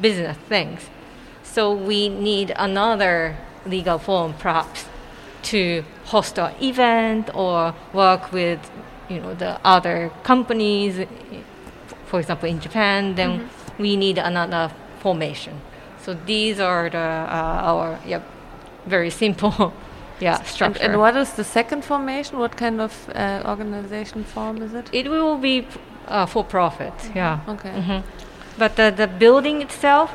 business things. So we need another legal form, perhaps, to host an event or work with, you know, the other companies. For example, in Japan, then mm-hmm. we need another formation. So these are the uh, our yeah, very simple yeah structure. And, and, what is the second formation? What kind of uh, organization form is it? It will be uh, for profit. Mm -hmm. Yeah. Okay. Mm -hmm. But the, the building itself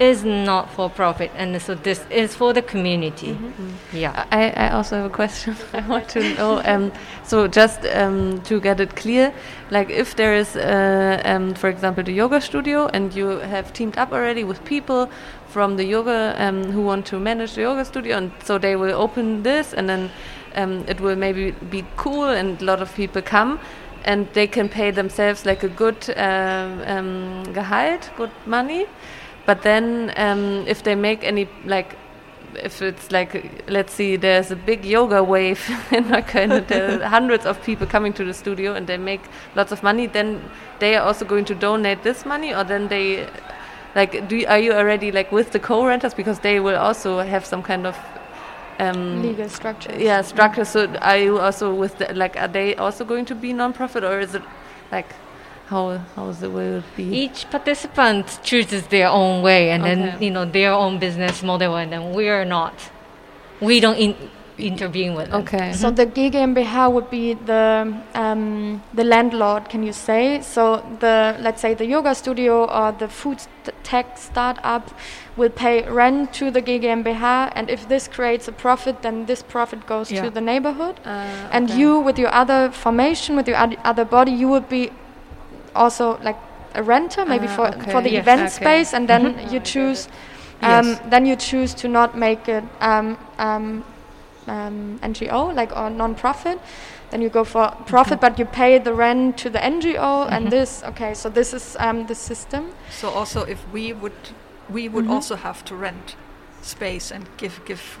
is not for profit, and so this is for the community. Mm -hmm. Yeah. I, I also have a question. I want to know. Um, so just um, to get it clear, like if there is, uh, um, for example, the yoga studio, and you have teamed up already with people from the yoga um, who want to manage the yoga studio, and so they will open this, and then um, it will maybe be cool, and a lot of people come, and they can pay themselves like a good um, um Gehalt, good money. But then, um, if they make any like if it's like let's see there's a big yoga wave in Neukölln and there are hundreds of people coming to the studio and they make lots of money then they are also going to donate this money or then they like do you, are you already like with the co-renters? Because they will also have some kind of um, legal structure yeah structure so are you also with the, like are they also going to be non-profit or is it like how how is it will be each participant chooses their own way and okay. then you know their own business model and then we are not we don't in, intervene with them. Okay. So the GmbH would be the um, the landlord, can you say? So the let's say the yoga studio or the food st tech startup will pay rent to the GmbH, and if this creates a profit, then this profit goes yeah. to the neighborhood. Uh, okay. And you, with your other formation, with your other body, you would be also like a renter, maybe uh, for okay. for the yes, event okay. space, and then mm -hmm. you choose. Um, yes. Then you choose to not make it um, um, um, NGO, like or non-profit, then you go for profit, mm-hmm. but you pay the rent to the NGO, mm-hmm. and this. Okay, so this is um, the system. So also, if we would, we would mm-hmm. also have to rent space and give give.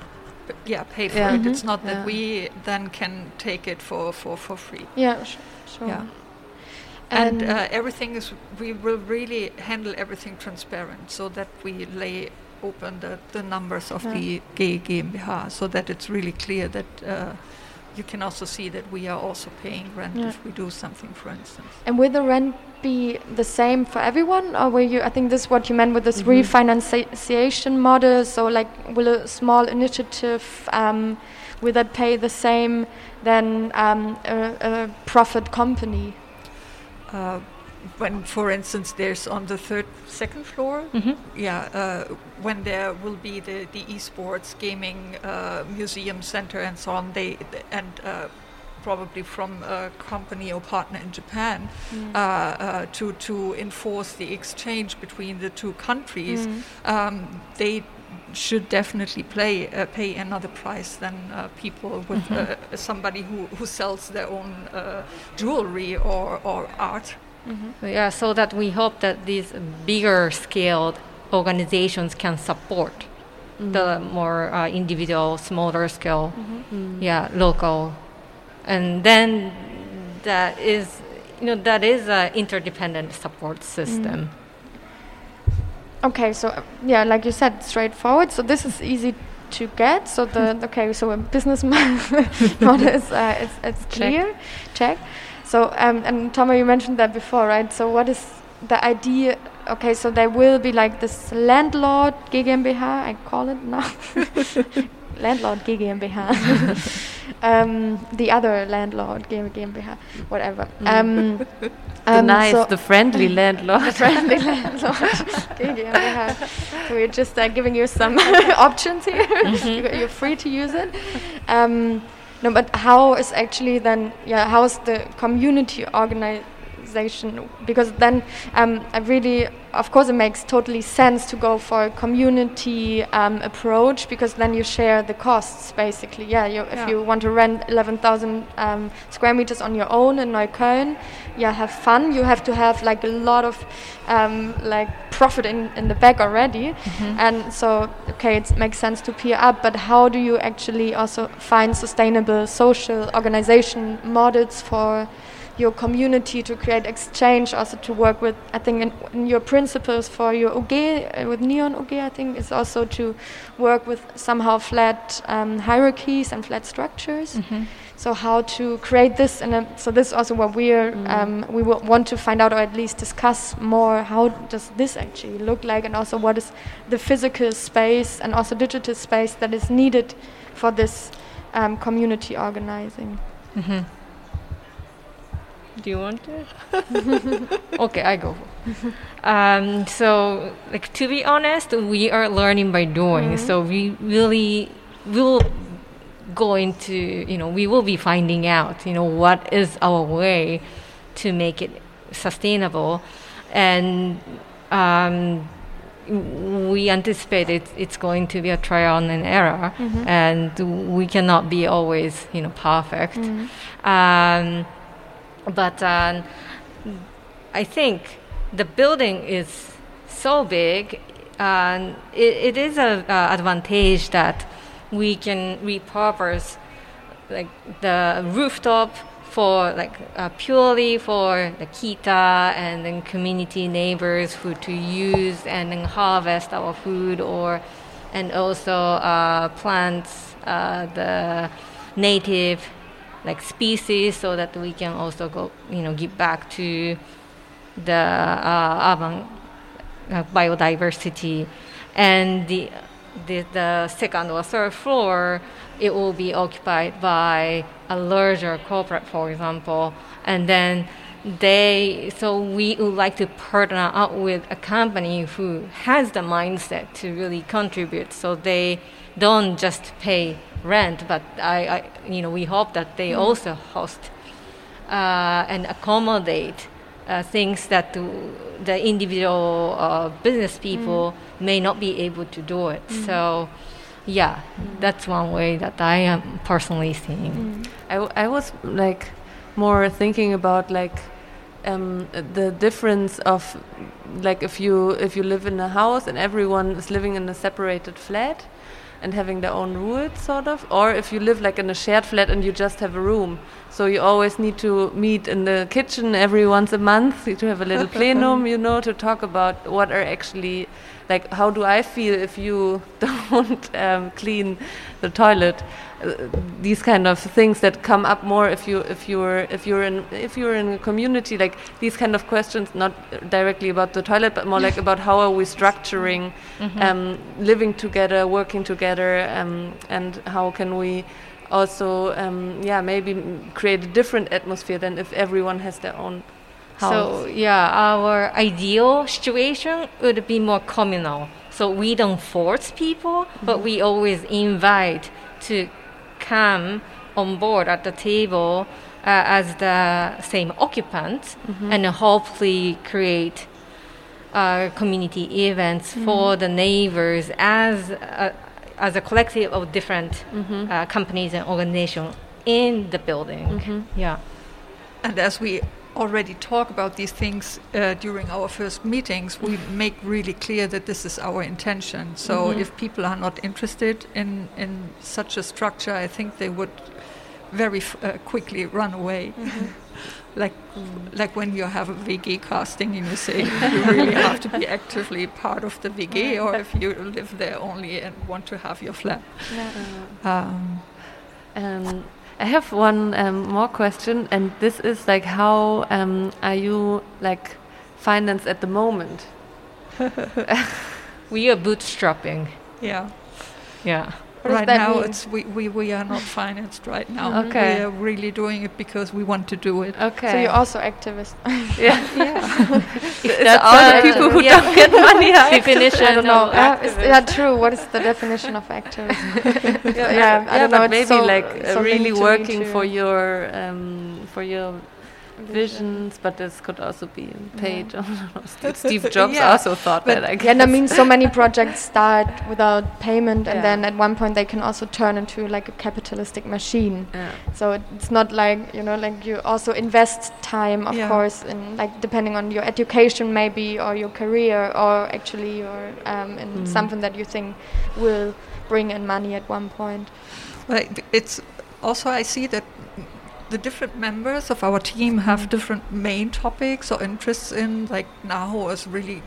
Yeah, pay for yeah. it. It's not that we then can take it for, for, for free. Yeah, sh- sure. Yeah. And, and uh, everything is, we will really handle everything transparent so that we lay open the, the numbers of yeah. the gGmbH so that it's really clear that uh, you can also see that we are also paying rent yeah. if we do something, for instance. And will the rent be the same for everyone, or will you? I think this is what you meant with this mm-hmm. refinanciation model. So, like, will a small initiative, um, will that pay the same than um, a, a profit company? Uh, when, for instance, there's on the third, second floor, Mhm. yeah, uh, when there will be the, the esports gaming uh, museum center and so on, they and uh, probably from a company or partner in Japan uh, uh, to to enforce the exchange between the two countries, Mm. um, they should definitely play uh, pay another price than uh, people with Mhm. uh, somebody who, who sells their own uh, jewelry or, or art. Mhm. Yeah, so that we hope that these bigger scaled organizations can support the more uh, individual, smaller scale, Mhm. yeah, local, and then that is, you know, that is an interdependent support system. Okay, so yeah, like you said, straightforward. So this is easy to get. So the okay, so a business model is uh, it's, it's clear. Check. So um, and Thomas, you mentioned that before, right? So what is the idea? Okay, so there will be like this landlord GmbH. I call it now. landlord GmbH. Um, the other landlord GmbH, whatever. Um, The um, nice, so- the friendly landlord. the friendly landlord. GmbH. So we're just uh, giving you some options here. You're you're free to use it. Um, no, but how is actually then? Yeah, how is the community organization? Because then, um, I really, of course, it makes totally sense to go for a community um, approach because then you share the costs. Basically, yeah. You, if Yeah. you want to rent eleven thousand um, square meters on your own in Neukölln, yeah, have fun. You have to have like a lot of um, like profit in, in the back already, and so okay, it makes sense to peer up. But how do you actually also find sustainable social organization models for your community to create exchange, also to work with? I think in, in your principles for your UG uh, with Neon UG, I think is also to work with somehow flat um, hierarchies and flat structures. So how to create this, and so this is also what we're um, we w- want to find out, or at least discuss more. How does this actually look like, and also what is the physical space and also digital space that is needed for this um, community organizing? Mm-hmm. Do you want to? okay, I go. um, so, like to be honest, we are learning by doing. So we really will go into you know we will be finding out you know what is our way to make it sustainable, and um, we anticipate it, it's going to be a trial and an error, and we cannot be always you know perfect. Um, but um, I think the building is so big, and it, it is a uh, advantage that we can repurpose like the rooftop for like uh, purely for the kita and then community neighbors who to use and then harvest our food or and also uh, plants uh, the native like species so that we can also go you know give back to the uh, urban uh, biodiversity. And the, the the second or third floor it will be occupied by a larger corporate for example. And then they so we would like to partner up with a company who has the mindset to really contribute. So they don't just pay rent but i, I you know we hope that they also host uh, and accommodate uh, things that the, the individual uh, business people may not be able to do it. So, yeah, that's one way that I am personally seeing. I, w- I was like more thinking about like um, the difference of like if you if you live in a house and everyone is living in a separated flat and having their own rules sort of. Or if you live like in a shared flat and you just have a room. So you always need to meet in the kitchen every once a month to have a little plenum you know to talk about what are actually like how do i feel if you don't um, clean the toilet? Uh, these kind of things that come up more if you if you're if you're in if you're in a community like these kind of questions not directly about the toilet but more like about how are we structuring um, living together working together um, and how can we also um, yeah maybe create a different atmosphere than if everyone has their own house. So yeah, our ideal situation would be more communal. So we don't force people, but we always invite to come on board at the table uh, as the same occupants, and hopefully create uh, community events for the neighbors as a, as a collective of different uh, companies and organizations in the building. Yeah. And as we already talk about these things uh, during our first meetings, we make really clear that this is our intention. So if people are not interested in, in such a structure, I think they would very f- uh, quickly run away. like like when you have a WG casting and you say you really have to be actively part of the WG, or if you live there only and want to have your flat. Um, Um, I have one um, more question, and this is like, how um, are you like financed at the moment? We are bootstrapping. yeah. Yeah. What does right now mean? it's we, we, we are not financed right now Okay. we are really doing it because we want to do it Okay. So you're also activist. yeah. yeah It's That's all the people who yeah. don't get money. are Definition I don't know. of Uh, is that true? What is the definition of activist? yeah, yeah, I don't know. but it's maybe so- like uh, so really linked to me working for your um, for your visions, but this could also be paid. Steve Jobs Yeah, also thought but- that. I Yeah, guess. and I mean, so many projects start without payment, and Yeah. then at one point they can also turn into like a capitalistic machine. Yeah. So it's not like you know, like you also invest time, of Yeah. course, in like depending on your education maybe or your career, or actually your um, in Mm. something that you think will bring in money at one point. But it's also I see that the different members of our team have different main topics or interests in. Like Naho is really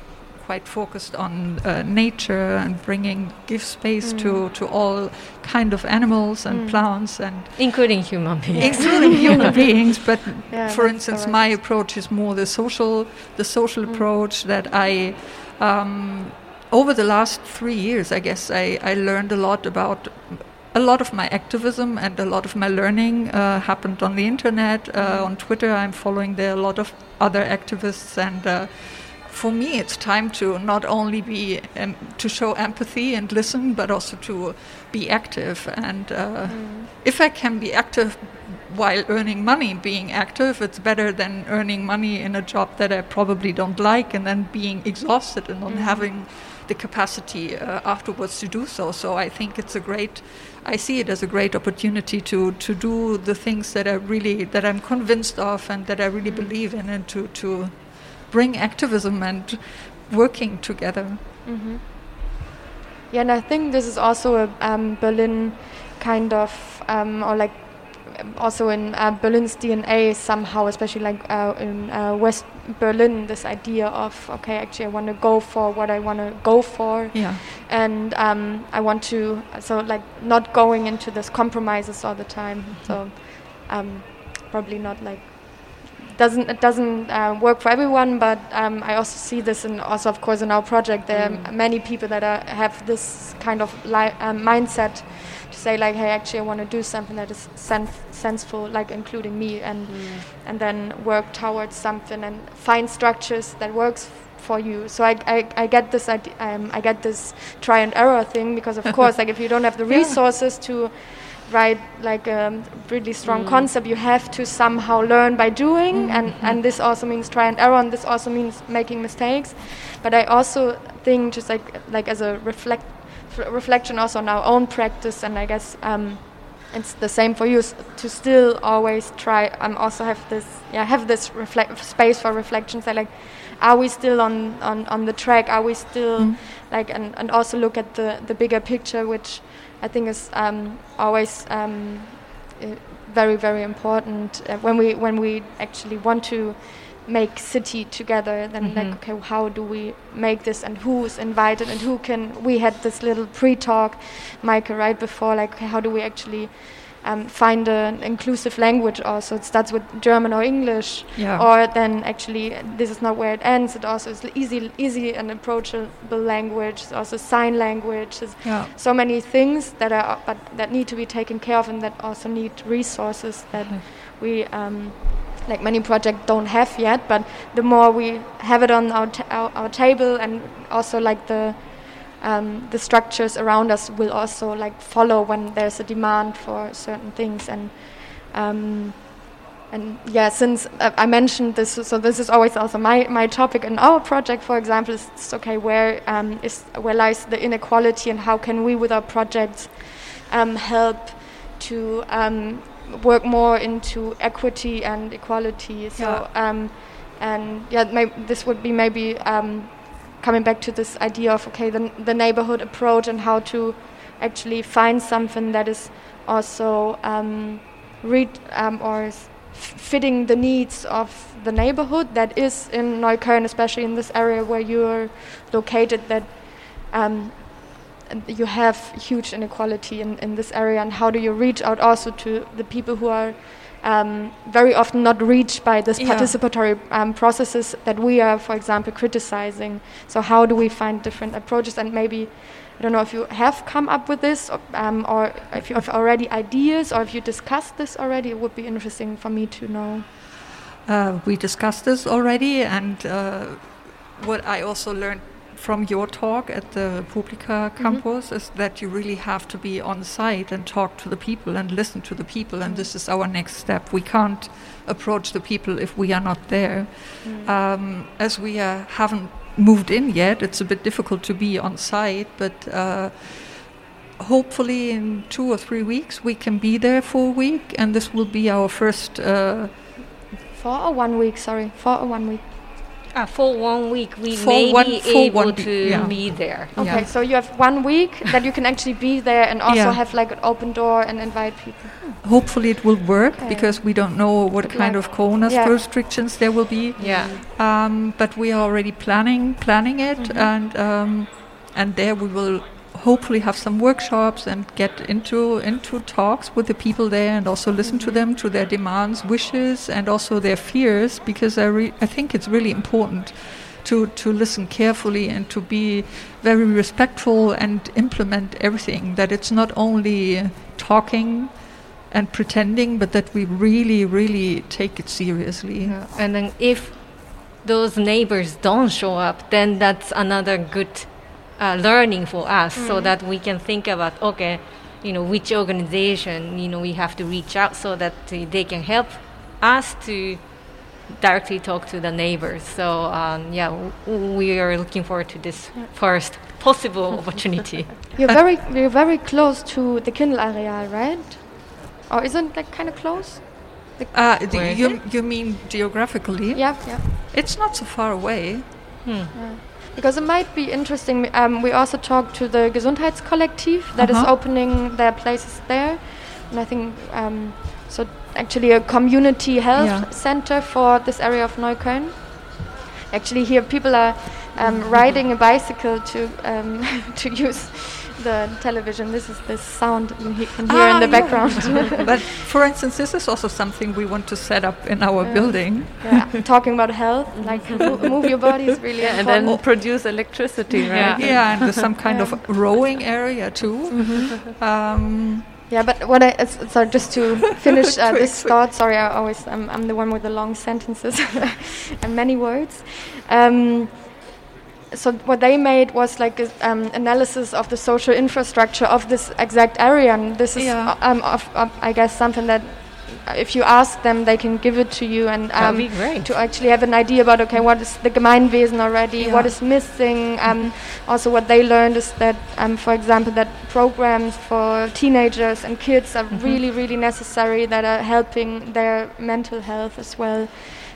quite focused on uh, nature and bringing give space to to all kind of animals and Mm. plants and including human beings. including human beings. But Yeah, for instance, correct. my approach is more the social, the social Mm. approach that I, um, over the last three years, I guess I, I learned a lot about. A lot of my activism and a lot of my learning uh, happened on the internet, uh, on Twitter. I'm following there a lot of other activists, and uh, for me, it's time to not only be um, to show empathy and listen, but also to be active. And uh, if I can be active while earning money, being active, it's better than earning money in a job that I probably don't like and then being exhausted and not having the capacity uh, afterwards to do so. So I think it's a great. I see it as a great opportunity to, to do the things that I really that I'm convinced of and that I really believe in, and to to bring activism and working together. hmm Yeah, and I think this is also a um, Berlin kind of, um, or like also in uh, Berlin's DNA somehow, especially like uh, in uh, West Berlin, this idea of okay, actually, I want to go for what I want to go for, Yeah. and um, I want to so like not going into this compromises all the time. So um, probably not like doesn't it doesn't uh, work for everyone, but um, I also see this and also of course in our project there are many people that are, have this kind of li- um, mindset say like, hey, actually I want to do something that is sense senseful, like including me, and mm. and then work towards something and find structures that works for you. So I, I, I get this idea, um, I get this try and error thing because of course like if you don't have the Yeah. resources to write like a really strong mm. concept you have to somehow learn by doing mm-hmm. and and this also means try and error and this also means making mistakes but i also think just like like as a reflect reflection also on our own practice and i guess um it's the same for you to still always try um also have this yeah have this reflect space for reflection say like are we still on on on the track? Are we still like and and also look at the the bigger picture which i think is um always um uh, very very important uh, when we when we actually want to make city together then like okay how do we make this and who's invited and who can we had this little pre-talk michael right before like okay, how do we actually um, find an inclusive language also. It starts with German or English, Yeah. or then actually this is not where it ends. It also is easy, easy and approachable language. It's also sign language. Yeah. so many things that are but that need to be taken care of and that also need resources that we um, like many projects don't have yet. But the more we have it on our our, our table and also like the um, the structures around us will also like follow when there's a demand for certain things and um, and yeah since uh, I mentioned this so this is always also my, my topic in our project for example is okay where um, is where lies the inequality and how can we with our projects um, help to um, work more into equity and equality so Yeah. um, and yeah may- this would be maybe um, coming back to this idea of okay the, the neighborhood approach and how to actually find something that is also um, read um, or f- fitting the needs of the neighborhood that is in Neukölln, especially in this area where you're located, that um, you have huge inequality in, in this area, and how do you reach out also to the people who are um, very often not reached by this Yeah. participatory um, processes that we are, for example, criticizing. So how do we find different approaches and maybe I don't know if you have come up with this or, um, or if you have already ideas or if you discussed this already. It would be interesting for me to know. Uh, we discussed this already, and uh, what I also learned from your talk at the Publica campus is that you really have to be on site and talk to the people and listen to the people, and this is our next step. We can't approach the people if we are not there. Um, as we uh, haven't moved in yet, it's a bit difficult to be on site, but uh, hopefully in two or three weeks we can be there for a week, and this will be our first. Uh, Four or one week, sorry. Four or one week. Uh, for one week, we may one- be able to yeah. be there. Okay, Yeah. so you have one week that you can actually be there and also Yeah. have like an open door and invite people. Hopefully it will work Okay. because we don't know what Good kind luck. of corona restrictions there will be. Yeah. Um, but we are already planning planning it, Mhm. and um, and there we will hopefully have some workshops and get into into talks with the people there, and also listen to them, to their demands, wishes, and also their fears, because I re- I think it's really important. To, to listen carefully and to be very respectful and implement everything. That it's not only talking and pretending, but that we really, really take it seriously. Yeah. And then if those neighbors don't show up, then that's another good uh, learning for us, so that we can think about okay, you know, which organization you know we have to reach out so that uh, they can help us to directly talk to the neighbors. So um, yeah, w- we are looking forward to this first possible opportunity. You're very you're very close to the Kindl Areal, right? Or isn't that kind of close? Uh, d- Where is you, you mean geographically? Yeah, yeah. It's not so far away. Hmm. Because it might be interesting. Um, we also talked to the Gesundheitskollektiv that is Uh-huh. opening their places there, and I think um, so. Actually, a community health Yeah. center for this area of Neukölln. Actually, here people are um, riding a bicycle to um, to use the television. This is the sound you he- can hear in Ah, the yeah. background. but for instance, this is also something we want to set up in our Yeah. building. yeah, talking about health, like mo- move your body is really Yeah, and then produce electricity, right? Yeah. Yeah, and there's some kind of rowing area too. Mm-hmm. Um, Yeah, but what I it's, so just to finish uh, this thought. Sorry, I always I'm, I'm the one with the long sentences and many words. Um, so what they made was like an um, analysis of the social infrastructure of this exact area, and this is Yeah. um, of, of, I guess something that if you ask them, they can give it to you, and um, be great. to actually have an idea about okay, what is the Gemeinwesen already, Yeah. what is missing. Um, also, what they learned is that, um, for example, that programs for teenagers and kids are really, really necessary that are helping their mental health as well,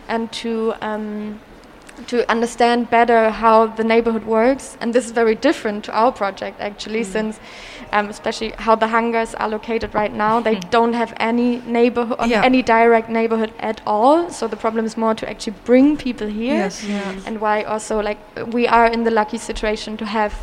and to um, to understand better how the neighborhood works. And this is very different to our project actually, Mm. since um, especially how the hangars are located right now, they don't have any neighborhood, Yeah. any direct neighborhood at all. So the problem is more to actually bring people here Yes. and why also like we are in the lucky situation to have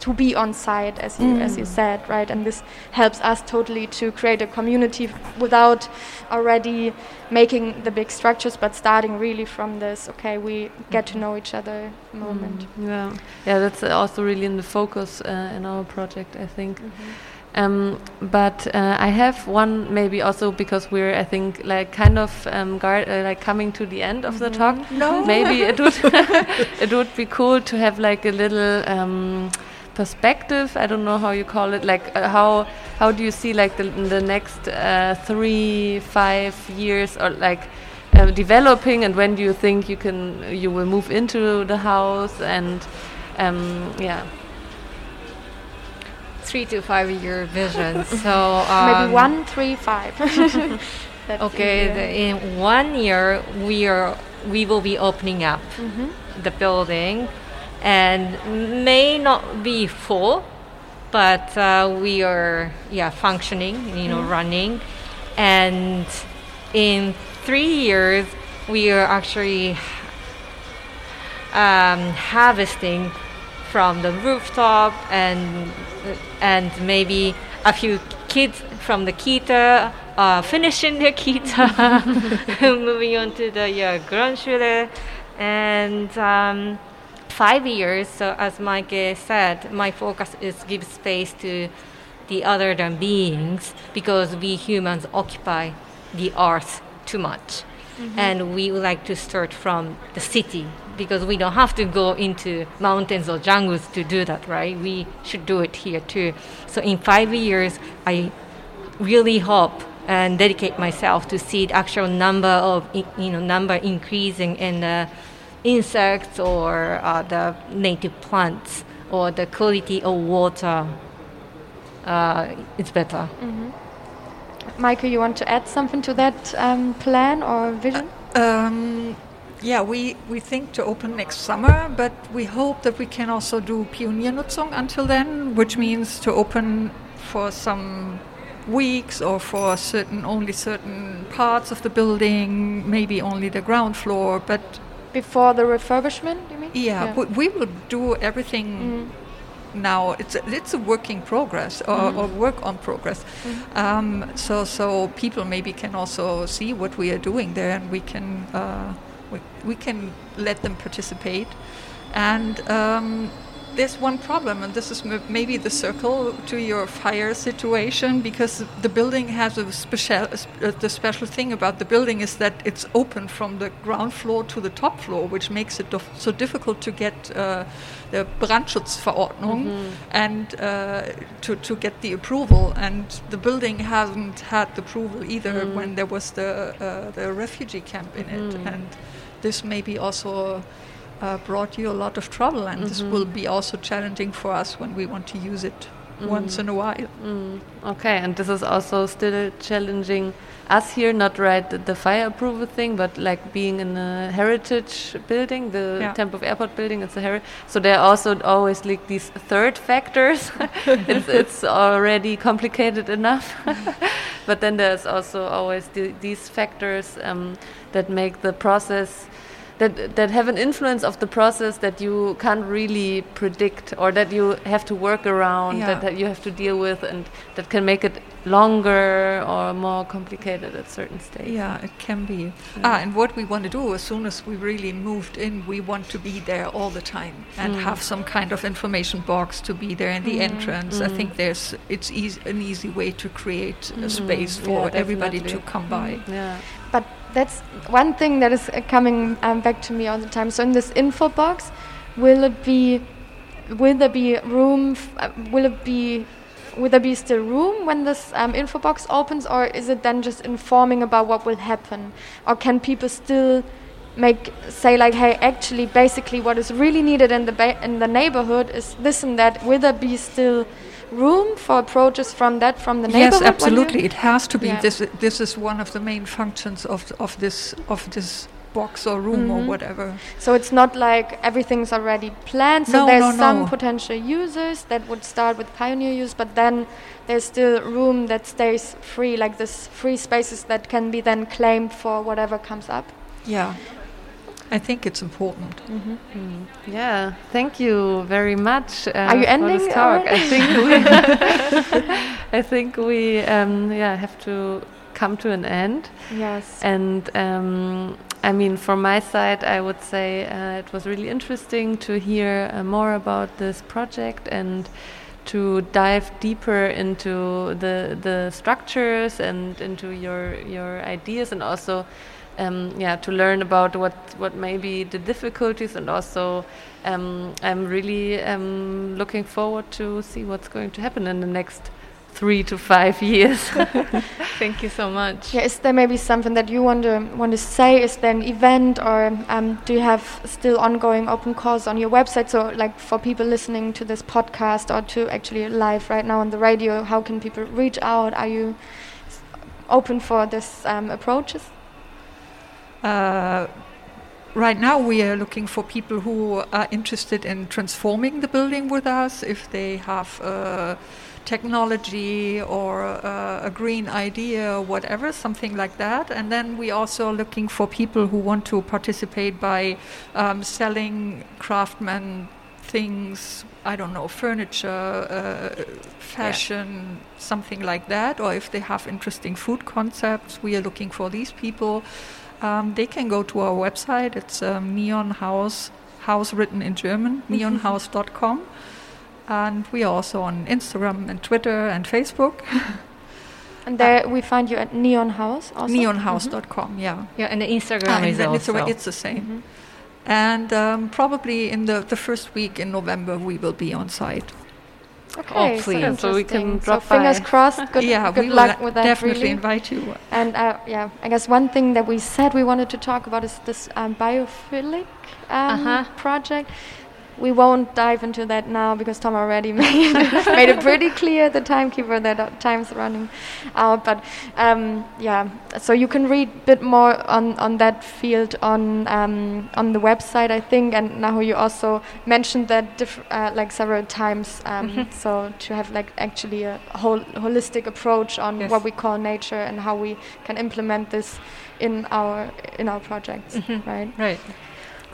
to be on site as you as you said right and this helps us totally to create a community without already making the big structures but starting really from this okay we get to know each other moment Yeah, yeah, that's also really in the focus uh, in our project, I think. Um, but uh, I have one maybe also because we're I think like kind of um, guard, uh, like coming to the end of the talk. No. Maybe it would it would be cool to have like a little um, perspective. I don't know how you call it. Like uh, how how do you see like the the next uh, three five years or like. Uh, developing and when do you think you can you will move into the house? And um, yeah. Three to five year vision. so um, maybe one three five. Okay, the, in one year we are we will be opening up Mm-hmm. the building, and may not be full, but uh, we are yeah functioning, you know, running, and in three years we are actually um, harvesting from the rooftop and and maybe a few kids from the kita uh, finishing their kita, moving on to the yeah, Grundschule, and um, five years. So as Maike said, my focus is give space to the other than beings because we humans occupy the earth too much. And we would like to start from the city because we don't have to go into mountains or jungles to do that, right? We should do it here too. So in five years, I really hope and dedicate myself to see the actual number of you know number increasing in the insects or uh, the native plants or the quality of water. Uh, it's better. Michael you want to add something to that um, plan or vision? Um, yeah, we, we think to open next summer, but we hope that we can also do Pioniernutzung until then, which means to open for some weeks or for certain only certain parts of the building, maybe only the ground floor. But before the refurbishment you mean? Yeah, We, we will do everything now. It's a, it's a work in progress or, or work on progress. Um, so so people maybe can also see what we are doing there, and we can uh, we, we can let them participate. And um, there's one problem, and this is m- maybe the circle to your fire situation, because the building has a special. Uh, the special thing about the building is that it's open from the ground floor to the top floor, which makes it so difficult to get uh, the Brandschutzverordnung and uh, to to get the approval. And the building hasn't had the approval either when there was the uh, the refugee camp in it, and this maybe also uh, brought you a lot of trouble, and this will be also challenging for us when we want to use it once in a while. Mm, okay, and this is also still challenging us here, not right the, the fire approval thing, but like being in a heritage building, the Yeah. Tempelhof Airport building, it's a heritage. So there are also always like these third factors. it's, it's already complicated enough. but then there's also always the, these factors um, that make the process that that have an influence of the process that you can't really predict or that you have to work around Yeah. that, that you have to deal with and that can make it longer or more complicated at certain stages. Yeah, it can be. Ah, and what we want to do as soon as we really moved in, we want to be there all the time and mm. have some kind of information box to be there in the mm-hmm. entrance. I think mm. there's it's easy, an easy way to create a mm-hmm. space for Yeah, everybody to come by. Mm-hmm. yeah. But that's one thing that is uh, coming um, back to me all the time. So in this info box, will it be, will there be room? Uh, will it be, will there be still room when this um, info box opens, or is it then just informing about what will happen, or can people still make say like, hey, actually, basically, what is really needed in the in the neighborhood is this and that. Will there be still room for approaches from that from the Yes, neighborhood? you- absolutely. It has to be. Yeah. This this is one of the main functions of of this of this box or room or mm-hmm. whatever. So it's not like everything's already planned. So No, there's no, some no. potential users that would start with pioneer use, but then there's still room that stays free, like this free spaces that can be then claimed for whatever comes up. Yeah. I think it's important. Mm. Yeah, thank you very much. Uh, Are you for ending this talk? I think we, I think we, um, yeah, have to come to an end. Yes. And um, I mean, from my side, I would say uh, it was really interesting to hear uh, more about this project and to dive deeper into the the structures and into your your ideas and also um, yeah to learn about what what may be the difficulties and also um, I'm really um, looking forward to see what's going to happen in the next three to five years. Thank you so much. Yeah, is there maybe something that you want to want to say? Is there an event, or um, do you have still ongoing open calls on your website? So, like for people listening to this podcast or to actually live right now on the radio, how can people reach out? Are you open for this um, approaches? Uh, right now, we are looking for people who are interested in transforming the building with us. If they have uh, technology or uh, a green idea or whatever, something like that. And then we also are looking for people who want to participate by um, selling craftsmen things. I don't know, furniture, uh, fashion, something like that. Or if they have interesting food concepts, we are looking for these people. Um, they can go to our website. It's um, Neon Haus, house written in German, neonhaus.com. And we are also on Instagram and Twitter and Facebook. And there we find you at Neon Haus also. Neonhaus.com, yeah. Yeah, and the Instagram Ah, and is then it's, also. it's the same. And um, probably in the, the first week in November, we will be on site. Okay, please. so, So we can interesting. drop so fingers by. crossed. Good, yeah, good we luck will with that. definitely really. invite you. And uh, yeah, I guess one thing that we said we wanted to talk about is this um, biophilic um, Uh-huh. project. We won't dive into that now because Tom already made, made it pretty clear, the timekeeper, that uh, time's running out. But um, yeah, so you can read a bit more on, on that field on um, on the website, I think. And now you also mentioned that diff- uh, like several times. Um, Mhm. So to have like actually a whole holistic approach on Yes. what we call nature and how we can implement this in our in our projects, Mhm. right? Right.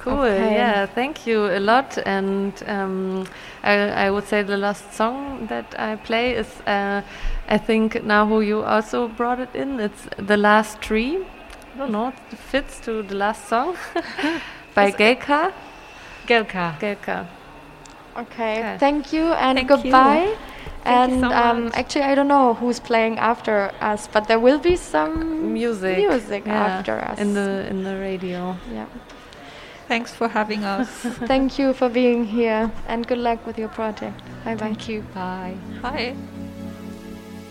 Cool. Okay. Yeah, thank you a lot. And um, I, I would say the last song that I play is, uh, I think Nahu, you also brought it in. It's The Last Tree. I don't know, it fits to the last song by Gelka. Gelka. Gelka. Okay. Okay. Thank you and Thank you. goodbye. Thank you and so um, much. actually, I don't know who's playing after us, but there will be some Music. music Yeah, after us. In the in the radio. yeah. Thanks for having us. Thank you for being here, and good luck with your project. Bye bye. Thank you. Bye. Bye.